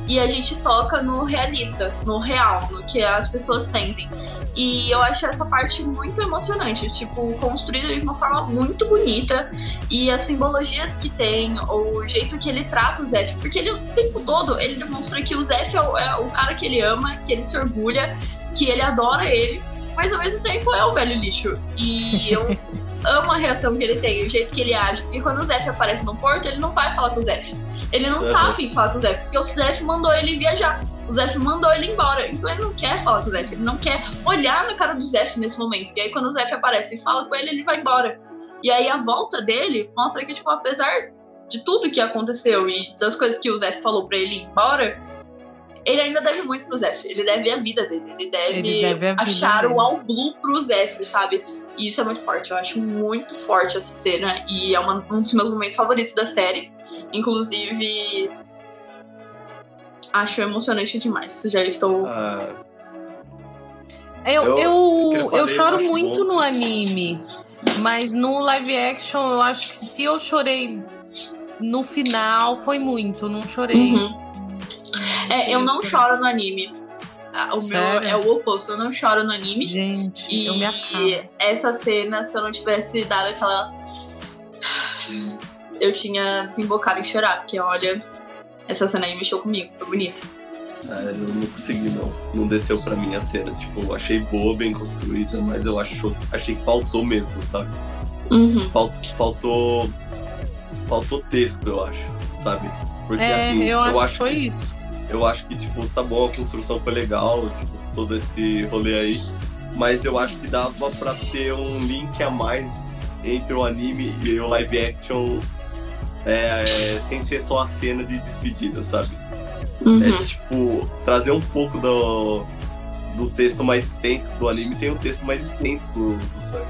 e a gente toca no realista, no real, no que as pessoas sentem. E eu acho essa parte muito emocionante, tipo, construída de uma forma muito bonita. E as simbologias que tem, o jeito que ele trata o Zef, porque ele o tempo todo ele demonstra que o Zef é o, é o cara que ele ama, que ele se orgulha, que ele adora ele, mas ao mesmo tempo é o velho lixo. E eu amo a reação que ele tem, o jeito que ele age. E quando o Zef aparece no porto, ele não vai falar com o Zef. Ele não tá afim de falar com o Zef, porque o Zef mandou ele viajar. O Zef mandou ele embora. Então ele não quer falar com o Zef. Ele não quer olhar na cara do Zef nesse momento. E aí quando o Zef aparece e fala com ele, ele vai embora. E aí a volta dele mostra que, tipo, apesar de tudo que aconteceu e das coisas que o Zef falou pra ele ir embora, ele ainda deve muito pro Zef. Ele deve a vida dele. Ele deve, Ele deve achar dele. o All Blue pro Zef, sabe? E isso é muito forte. Eu acho muito forte essa cena. E é uma- um dos meus momentos favoritos da série. Inclusive. Acho emocionante demais. Já estou. Ah, Eu, Eu- eu, eu choro muito bom. no anime, mas no live action eu acho que se eu chorei no final foi muito, não chorei. Uhum. É, eu não choro no anime. Ah, O Sério? meu é o oposto. Eu não choro no anime. Gente, E eu me acabo. essa cena, se eu não tivesse dado aquela. Eu tinha desembocado em chorar, porque olha, essa cena aí mexeu comigo, foi bonita. ah, eu não consegui, não. Não desceu pra mim a cena. Tipo, eu achei boa, bem construída, mas eu acho, achei que faltou mesmo, sabe? Uhum. Fal- faltou. Faltou texto, eu acho, sabe? Porque É, assim, eu acho que foi isso. eu acho que, tipo, tá bom, a construção foi legal, tipo, todo esse rolê aí. Mas eu acho que dava pra ter um link a mais entre o anime e o live action é, é, sem ser só a cena de despedida, sabe? Uhum. É tipo, trazer um pouco do, do texto mais extenso do anime, tem um texto mais extenso do, do Sanji.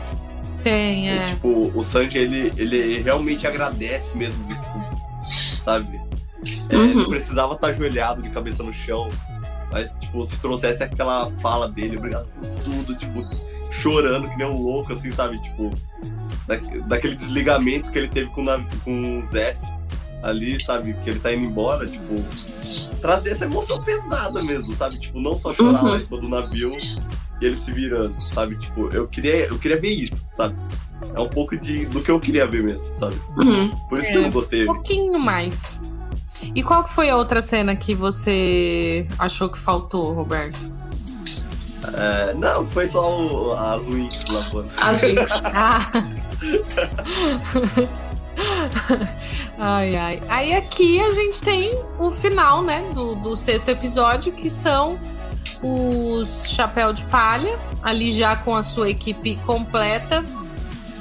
Tem, E, é. tipo, o Sanji, ele, ele realmente agradece mesmo, tipo, sabe? É, Uhum. Não precisava estar ajoelhado de cabeça no chão, mas, tipo, se trouxesse aquela fala dele, obrigado por tudo, tipo, chorando que nem um louco, assim, sabe? Tipo, da, daquele desligamento que ele teve com, o com o Zef ali, sabe? Que ele tá indo embora, tipo, trazer essa emoção pesada mesmo, sabe? Tipo, não só chorar Uhum. lá em cima do navio e ele se virando, sabe? Tipo, eu queria, eu queria ver isso, sabe? É um pouco de, do que eu queria ver mesmo, sabe? Uhum. Por isso É. que eu não gostei. Um pouquinho mais. E qual foi a outra cena que você achou que faltou, Roberto? É, não, foi só o- as wings lá quando. Assim, Ah. ai, ai. Aí aqui a gente tem o final, né, do, do sexto episódio, que são os Chapéu de Palha, ali já com a sua equipe completa,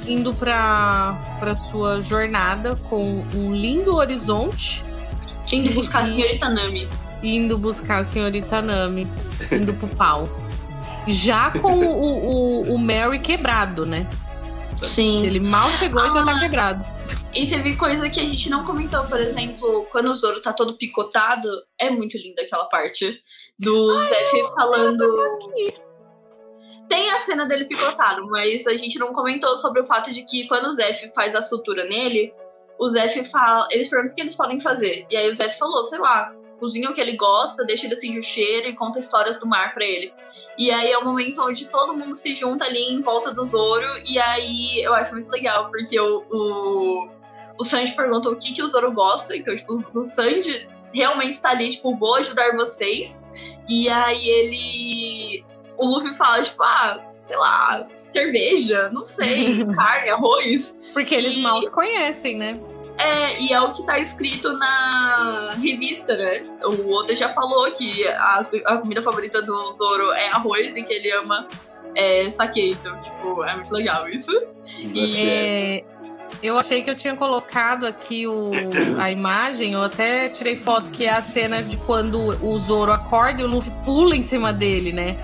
indo para para sua jornada com um lindo horizonte, indo buscar a senhorita Nami. indo buscar a senhorita Nami, indo pro pau. Já com o, o, o Mary quebrado, né? Sim. Ele mal chegou e já tá Ah. quebrado. E teve coisa que a gente não comentou, por exemplo, quando o Zoro tá todo picotado, é muito linda aquela parte do Zef falando. Tem a cena dele picotado, mas a gente não comentou sobre o fato de que quando o Zef faz a sutura nele, o Zef fala. Eles perguntam o que eles podem fazer. E aí o Zef falou, sei lá, cozinha o que ele gosta, deixa ele sentir o cheiro e conta histórias do mar pra ele. E aí é o momento onde todo mundo se junta ali em volta do Zoro, e aí eu acho muito legal, porque o, o, o Sanji pergunta o que, que o Zoro gosta, então, tipo, o Sanji realmente está ali, tipo, vou ajudar vocês. E aí ele. O Luffy fala, tipo, ah, sei lá, cerveja, não sei, carne, arroz. Porque eles E- mal se conhecem, né? É, e é o que tá escrito na revista, né? O Oda já falou que a, a comida favorita do Zoro é arroz e que ele ama É, saquei, então, tipo, é muito legal isso. No FPS. É, eu achei que eu tinha colocado aqui o, a imagem, eu até tirei foto, que é a cena de quando o Zoro acorda e o Luffy pula em cima dele, né?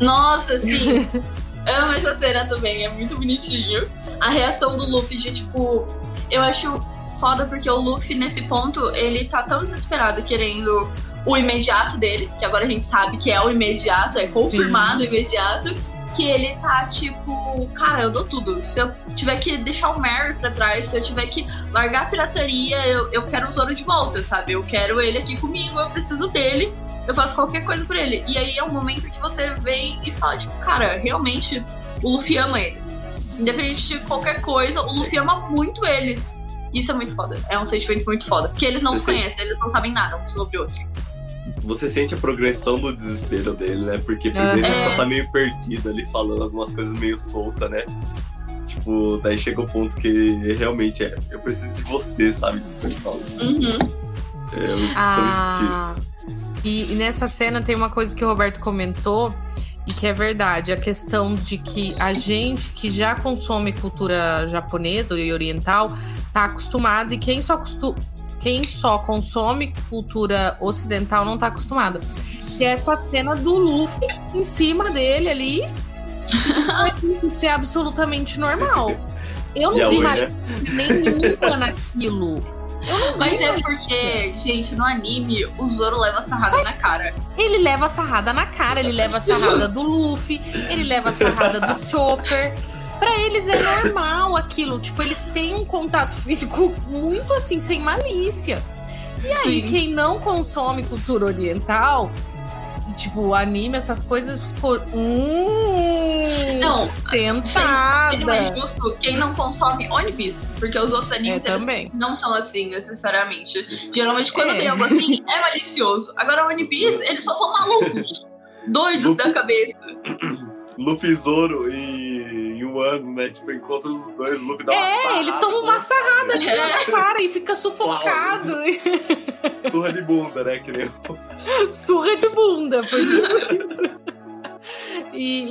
Nossa, sim. Amo essa cena também, é muito bonitinho. A reação do Luffy de tipo. Eu acho foda porque o Luffy, nesse ponto, ele tá tão desesperado querendo o imediato dele, que agora a gente sabe que é o imediato, é confirmado o imediato, que ele tá tipo, cara, eu dou tudo. Se eu tiver que deixar o Mary pra trás, se eu tiver que largar a pirataria, eu, eu quero o Zoro de volta, sabe? Eu quero ele aqui comigo, eu preciso dele eu faço qualquer coisa por ele. E aí é um momento que você vem e fala, tipo, cara, realmente o Luffy ama eles. Independente de qualquer coisa, o Luffy ama muito eles. Isso é muito foda. É um sentimento muito foda. Porque eles não Você se sente- conhecem, eles não sabem nada um sobre o outro. Você sente a progressão do desespero dele, né? Porque primeiro É. ele só tá meio perdido ali, falando algumas coisas meio solta, né? Tipo, daí chega o ponto que realmente é, eu preciso de você, sabe? Tipo, ele fala. Uhum. É, eu Ah. disso. E, e nessa cena tem uma coisa que o Roberto comentou e que é verdade, a questão de que a gente que já consome cultura japonesa e oriental tá acostumado e quem só costu- quem só consome cultura ocidental não tá acostumado. Que é essa cena do Luffy em cima dele ali. Isso é absolutamente normal. Eu não vi Oi, mais né? nenhuma naquilo. Eu não vi Mas é porque, gente, no anime, o Zoro leva sarrada na cara. Ele leva a sarrada na cara, ele leva a sarrada do Luffy, ele leva a sarrada do Chopper. Pra eles é normal aquilo. Tipo, eles têm um contato físico muito assim, sem malícia. E aí, Sim. quem não consome cultura oriental, tipo, anime, essas coisas, ficou. Hum, Não, sentada. Não é justo quem não consome One Piece. Porque os outros É, animes, eles também. não são assim, necessariamente. Geralmente, quando É. tem algo assim, é malicioso. Agora, One Piece, eles só são malucos. Doidos da cabeça. Luffy, Zoro e, ano, né? Tipo, encontra os dois, o Luffy dá uma É, ele toma uma sarrada aqui É. na cara e fica sufocado. Surra de bunda, né? Que nem Surra de bunda, foi tipo isso. E,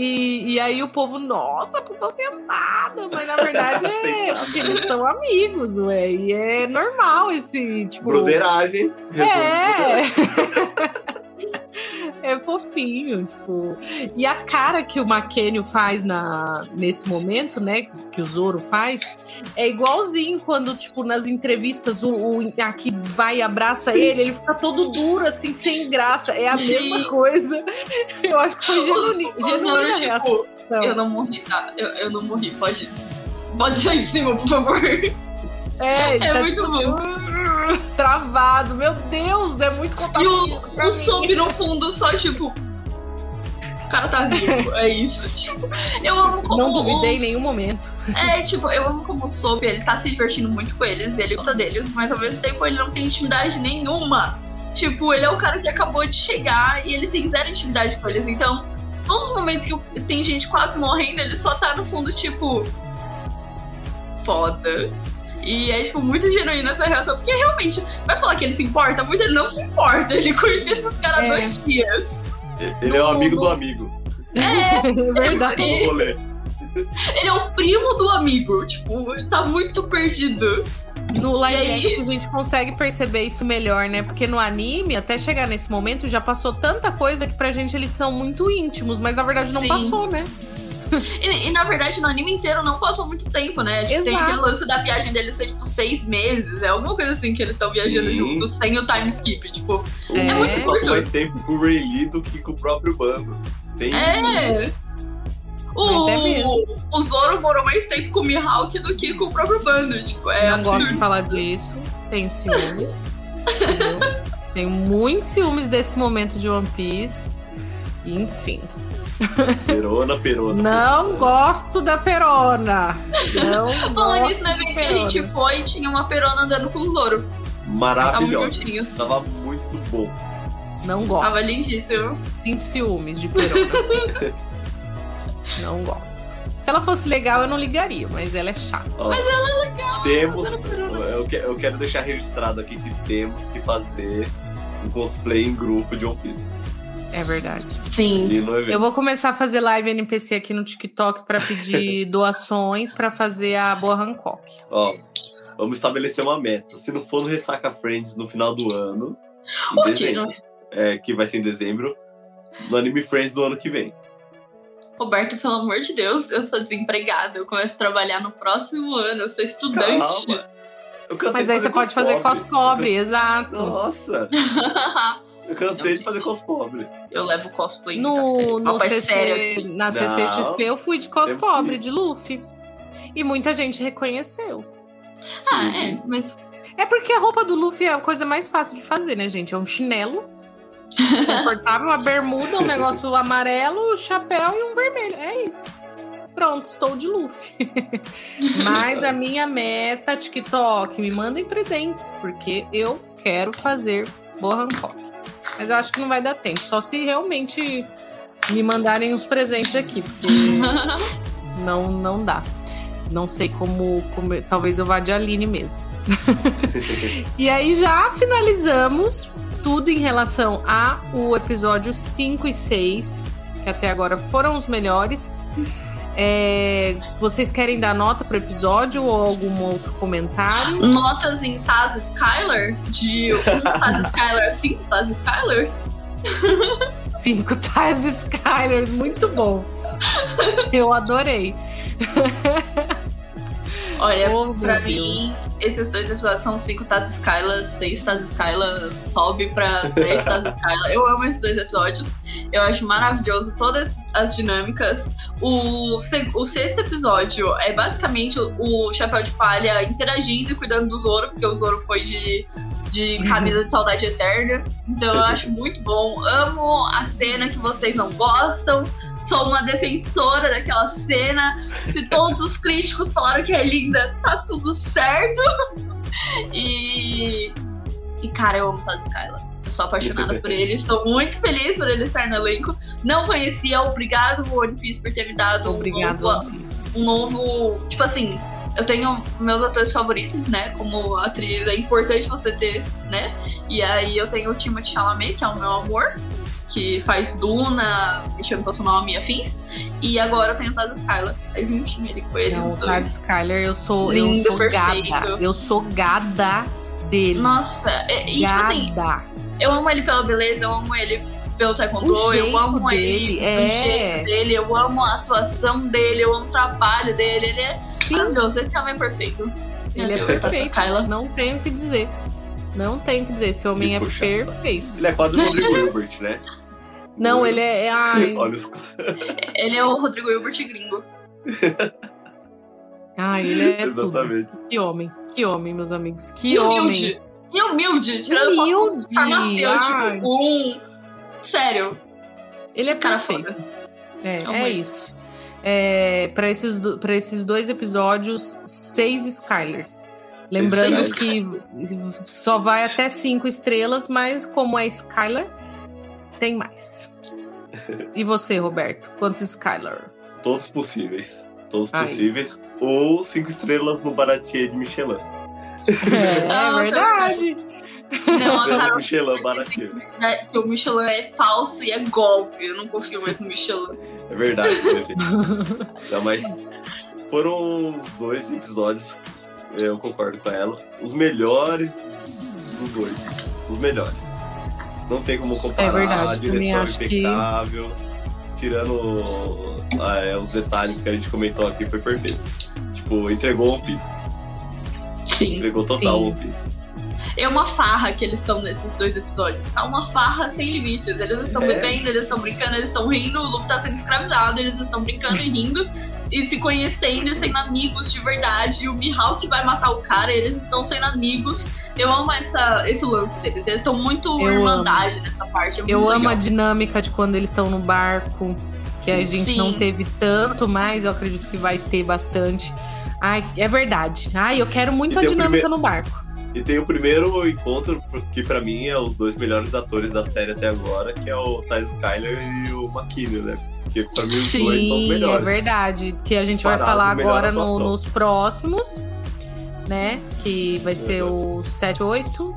e, e aí o povo, nossa, puta sentada, mas na verdade é porque eles são amigos, ué, e é normal esse, tipo... broderagem. É! É fofinho, tipo. E a cara que o Maquênio faz na, nesse momento, né? Que o Zoro faz, é igualzinho quando, tipo, nas entrevistas o, o aqui vai e abraça ele, ele fica todo duro, assim, sem graça. É a Sim. mesma coisa. Eu acho que foi genuína, genuína tipo, reação. eu não morri, tá? Eu, eu não morri, pode. Pode sair de cima, por favor. É, ele é tá muito tipo bom. assim, travado. Meu Deus, é muito contato E o, o no fundo só, tipo. O cara tá vivo, é isso. Tipo, eu amo como. Não duvidei em nenhum momento. É, tipo, eu amo como o Sob, ele tá se divertindo muito com eles, ele gosta deles, mas ao mesmo tempo ele não tem intimidade nenhuma. Tipo, ele é o cara que acabou de chegar e ele tem zero intimidade com eles. Então, todos os momentos que tem gente quase morrendo, ele só tá no fundo, tipo. Foda. E é, tipo, muito genuína essa reação, porque realmente, vai falar que ele se importa? Muito ele não se importa. Ele conhece esses caras É. dois dias. Ele é o No- amigo do amigo. É verdade. Rolê. Ele é o primo do amigo. Tipo, ele tá muito perdido. No live E aí? action a gente consegue perceber isso melhor, né? Porque no anime, até chegar nesse momento, já passou tanta coisa que pra gente eles são muito íntimos, mas na verdade não Sim. passou, né? E, e, na verdade, no anime inteiro não passou muito tempo, né? Tipo, Tem aquele lance da viagem deles ser, tipo, seis meses. É alguma coisa assim que eles estão viajando Sim. juntos, sem o time skip. Tipo, O É. Luffy muito passou curto. mais tempo com o Ray Lee do que com o próprio bando. Tem é. O, é o Zoro morou mais tempo com o Mihawk do que com o próprio bando. Tipo, é não gosto de absurdo. falar disso. Tenho ciúmes. Tenho muitos ciúmes desse momento de One Piece. Enfim. Perona, Perona. Não gosto da Perona. Não Falando gosto nisso, de bem que a gente Perona. foi e tinha uma perona andando com o Zoro. Estavam Maravilhoso. Tava muito bom. Não gosto. Tava lindíssimo. Sinto ciúmes de Perona. não gosto. Se ela fosse legal, eu não ligaria, mas ela é chata. Ó, Mas ela é legal. temos. Perona. Eu, eu quero deixar registrado aqui que temos que fazer um cosplay em grupo de One Piece. É verdade. Sim. Eu vou começar a fazer live NPC aqui no TikTok pra pedir doações pra fazer a boa Hancock. Ó, vamos estabelecer uma meta. Se não for no Ressaca Friends no final do ano, em dezembro, é, que vai ser em dezembro, no Anime Friends do ano que vem. Roberto, pelo amor de Deus, eu sou desempregada. Eu começo a trabalhar no próximo ano. Eu sou estudante. Calma. Eu Mas aí você pode fazer cos pobre, exato. Nossa, eu cansei de fazer cos pobre. eu levo cosplay. No, no CC, sério. na CCXP eu fui de cos temos pobre, que- de Luffy. E muita gente reconheceu. Ah, é, mas É porque a roupa do Luffy é a coisa mais fácil de fazer, né, gente? É um chinelo confortável, uma bermuda, um negócio amarelo, um chapéu e um vermelho. É isso. Pronto, estou de Luffy. Mas a minha meta, TikTok, me mandem presentes, porque eu quero fazer Boa Hancock. Mas eu acho que não vai dar tempo, só se realmente me mandarem os presentes aqui, porque não, não dá. Não sei como, como. Talvez eu vá de Aline mesmo. E aí já finalizamos tudo em relação a o episódio 5 e 6, que até agora foram os melhores. É, vocês querem dar nota pro episódio ou algum outro comentário? notas em Taz Skylar? De 1 Taz Skylar, 5 Taz Skylar? Cinco Taz Skylers, muito bom. Eu adorei. Olha, Oh, pra meu mim, esses dois episódios são 5 Taz Skylar, 6 Taz Skylar, sobe pra 3 Taz Skylar. Eu amo esses dois episódios. Eu acho maravilhoso todas as dinâmicas. O, o sexto episódio é basicamente o, o Chapéu de Palha interagindo e cuidando do Zoro, porque o Zoro foi de, de camisa de saudade eterna. Então eu acho muito bom. Amo a cena que vocês não gostam. Sou uma defensora daquela cena. Se todos os críticos falaram que é linda, tá tudo certo. E. E cara, eu amo Todd Skylar. Eu sou apaixonada por ele. Estou muito feliz por ele estar no elenco. Não conhecia, obrigado One Piece por ter me dado um Obrigado. novo um novo. Tipo assim, eu tenho meus atores favoritos, né? Como atriz, é importante você ter, né? E aí eu tenho o Timothée Chalamet, que é o meu amor, que faz Duna, Me Chama Pelo Seu Nome e afins. E agora eu tenho o Taz Skylar. Aí juntinho ele com ele. Não, o. Taz Skyler, eu sou, eu Lindo, sou perfeito. gada. Eu sou gada dele. Nossa, é, e, tipo assim, gada. eu amo ele pela beleza, eu amo ele pelo taekwondo, O eu amo dele, ele, é. o jeito dele, eu amo a atuação dele, eu amo o trabalho dele, ele é maravilhoso, esse homem é perfeito. Ele é Deus, perfeito. Kyla. Não tenho o que dizer. Não tenho o que dizer. Esse homem Que é perfeito. Ele é quase o Rodrigo Hilbert, né? Não, ele é. é- ai, Olha os... Ele é o Rodrigo Hilbert gringo. ai, ele é tudo. Exatamente. Que homem. Que homem, meus amigos. Que homem. humilde. E humilde, tirando Humilde. farmacêutico, um... Sério, Ele é cara perfeito. foda. É, é ele. isso. É, para esses, do- pra esses dois episódios, seis Skylers. Lembrando que só vai até cinco estrelas, mas como é Skylar, tem mais. E você, Roberto? Quantos Skylar? Todos possíveis. Todos Ai. possíveis. Ou cinco estrelas no Baratier de Michelin. É, Não, verdade. Não, Carol Michelin, Baratier. que- que o Michelin é falso e é golpe. Eu não confio mais no Michelin. É verdade, né? Não, mas foram os dois episódios, eu concordo com ela, os melhores dos dois. Os melhores. Não tem como comparar, É verdade, a direção acho que- impecável. Tirando é, os detalhes que a gente comentou aqui, foi perfeito. Tipo, entregou One Piece. Sim. Entregou total Sim. One Piece. É uma farra que eles estão nesses dois episódios. Tá uma farra sem limites. Eles estão É. bebendo, eles estão brincando, eles estão rindo, o Luffy tá sendo escravizado, eles estão brincando e rindo. E se conhecendo e sendo amigos de verdade. E o Mihawk vai matar o cara, eles estão sendo amigos. Eu amo essa, esse lance deles. Eles estão muito Eu irmandade nessa parte. É muito Eu amo legal. a dinâmica de quando eles estão no barco, que a gente Sim. não teve tanto, mas eu acredito que vai ter bastante. Ai, é verdade. Ai, eu quero muito E a dinâmica primeiro- no barco. E tem o primeiro encontro, que pra mim é os dois melhores atores da série até agora, que é o Ty Skyler e o McKinney, né? Porque pra mim os dois são Sim, é melhores. verdade. Que a gente vai Disparado, falar melhor agora no- nos próximos, né? Que vai ser o 7, 8.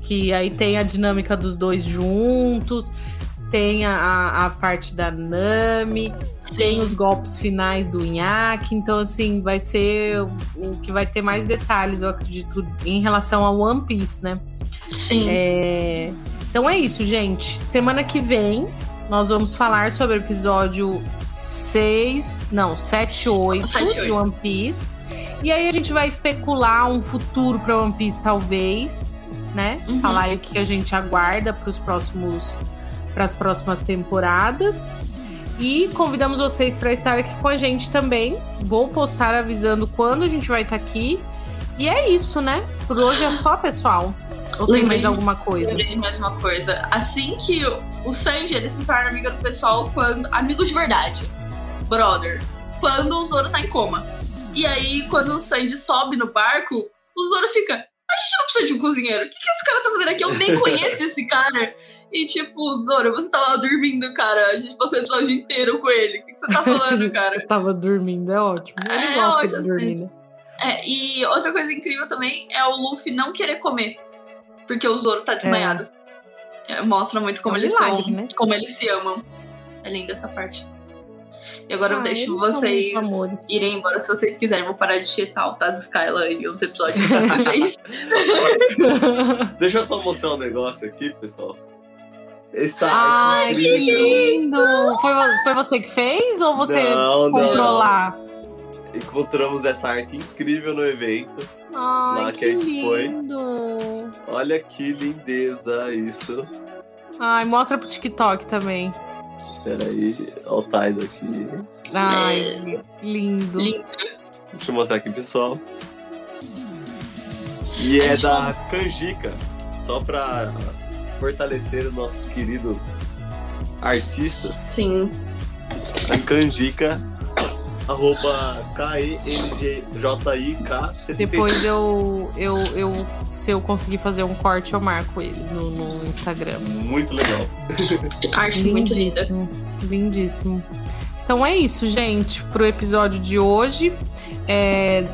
Que aí tem a dinâmica dos dois juntos. tem a, a parte da Nami, tem os golpes finais do Inaki, então assim, vai ser o que vai ter mais detalhes, eu acredito, em relação ao One Piece, né? Sim. É... Então é isso, gente. Semana que vem nós vamos falar sobre o episódio 6, não, 7 8 7, de One Piece. E aí a gente vai especular um futuro para One Piece, talvez, né? Uhum. Falar aí o que a gente aguarda para os próximos para as próximas temporadas. E convidamos vocês para estar aqui com a gente também. Vou postar avisando quando a gente vai estar aqui. E é isso, né? Por hoje é só, pessoal. Ou tem Lembrei- mais alguma coisa? Lembrei mais uma coisa. Assim que o- o Sanji ele se torna amigo do pessoal quando. Amigo de verdade. Brother. Quando o Zoro tá em coma. E aí, quando o Sanji sobe no barco, o Zoro fica. A gente não precisa de um cozinheiro. O que, que esse cara tá fazendo aqui? Eu nem conheço esse cara. E tipo, Zoro, você tava dormindo, cara. A gente passou o episódio inteiro com ele. O que, que você tá falando, cara? Eu tava dormindo, é ótimo. Ele É gosta ótimo, de dormir, né? É, e outra coisa incrível também é o Luffy não querer comer. Porque o Zoro tá desmaiado. É, mostra muito como É um eles milagre, são, né? como eles se amam. É linda essa parte. E agora eu Ah, deixo eles são vocês irem embora se vocês quiserem. Vou parar de chetar o Taz Skyla e os episódios de vocês. Deixa eu só mostrar um negócio aqui, pessoal. Essa Ai, arte que incrível. lindo! Foi, foi você que fez ou você Não, comprou não. lá? Encontramos essa arte incrível no evento. Ai, Lá que que a gente foi. lindo! Olha que lindeza isso. Ai, mostra pro TikTok também. Peraí, olha o Tais aqui. Ai, lindo. Lindo. Deixa eu mostrar aqui, pessoal. E é da Canjica. Só pra fortalecer os nossos queridos artistas. Sim. A Canjica, arroba K-E-N-G-J-I-K-73. Depois eu, eu, eu, se eu conseguir fazer um corte, eu marco eles no, no Instagram. Muito legal. Arte. Lindíssimo, lindíssimo. Então é isso, gente, pro episódio de hoje. É,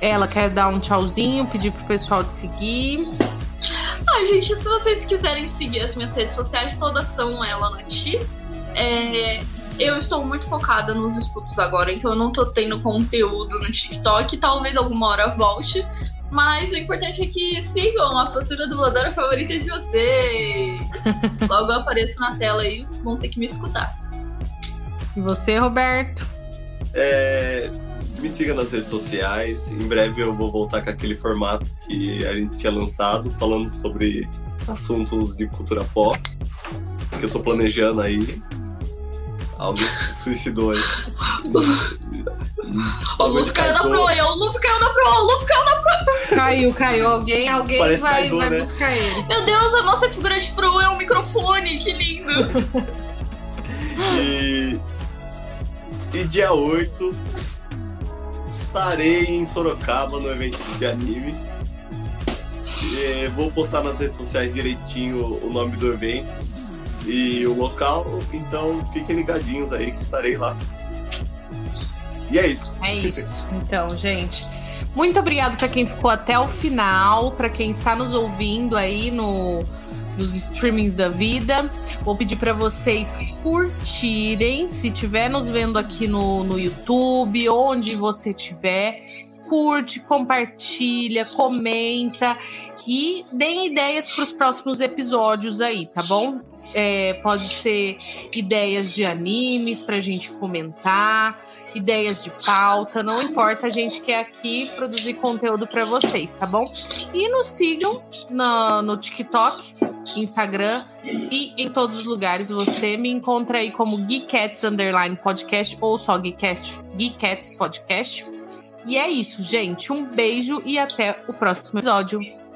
Ela quer dar um tchauzinho, pedir pro pessoal te seguir. Ah, gente, se vocês quiserem seguir as minhas redes sociais, todas são ela na Ti. É, eu estou muito focada nos estudos agora, então eu não tô tendo conteúdo no TikTok. Talvez alguma hora volte. Mas o importante é que sigam a futura dubladora favorita de vocês. Logo eu apareço na tela aí, vão ter que me escutar. E você, Roberto? É, me siga nas redes sociais. Em breve eu vou voltar com aquele formato que a gente tinha lançado, falando sobre assuntos de cultura pop. Que eu tô planejando aí. Alguém se suicidou aí. O Luffy caiu da proa, o Luffy caiu da proa, o Luffy caiu da Caiu, caiu. Alguém, alguém Parece vai, Kaido, vai né? buscar ele. Meu Deus, a nossa figura de proa é um microfone, que lindo! E, e dia 8 estarei em Sorocaba no evento de anime. E vou postar nas redes sociais direitinho o nome do evento e o local, então fiquem ligadinhos aí que estarei lá. E é isso. É isso. Então, gente, muito obrigado para quem ficou até o final, para quem está nos ouvindo aí no nos streamings da vida. Vou pedir para vocês curtirem, se estiver nos vendo aqui no, no YouTube, onde você estiver, curte, compartilha, comenta e deem ideias para os próximos episódios aí, tá bom? É, pode ser ideias de animes pra gente comentar, ideias de pauta, não importa, a gente quer aqui produzir conteúdo para vocês, tá bom? E nos sigam no, no TikTok, Instagram e em todos os lugares. Você me encontra aí como Geekcats Underline Podcast ou só Geekcats, Geekcats Podcast. E é isso, gente. Um beijo e até o próximo episódio.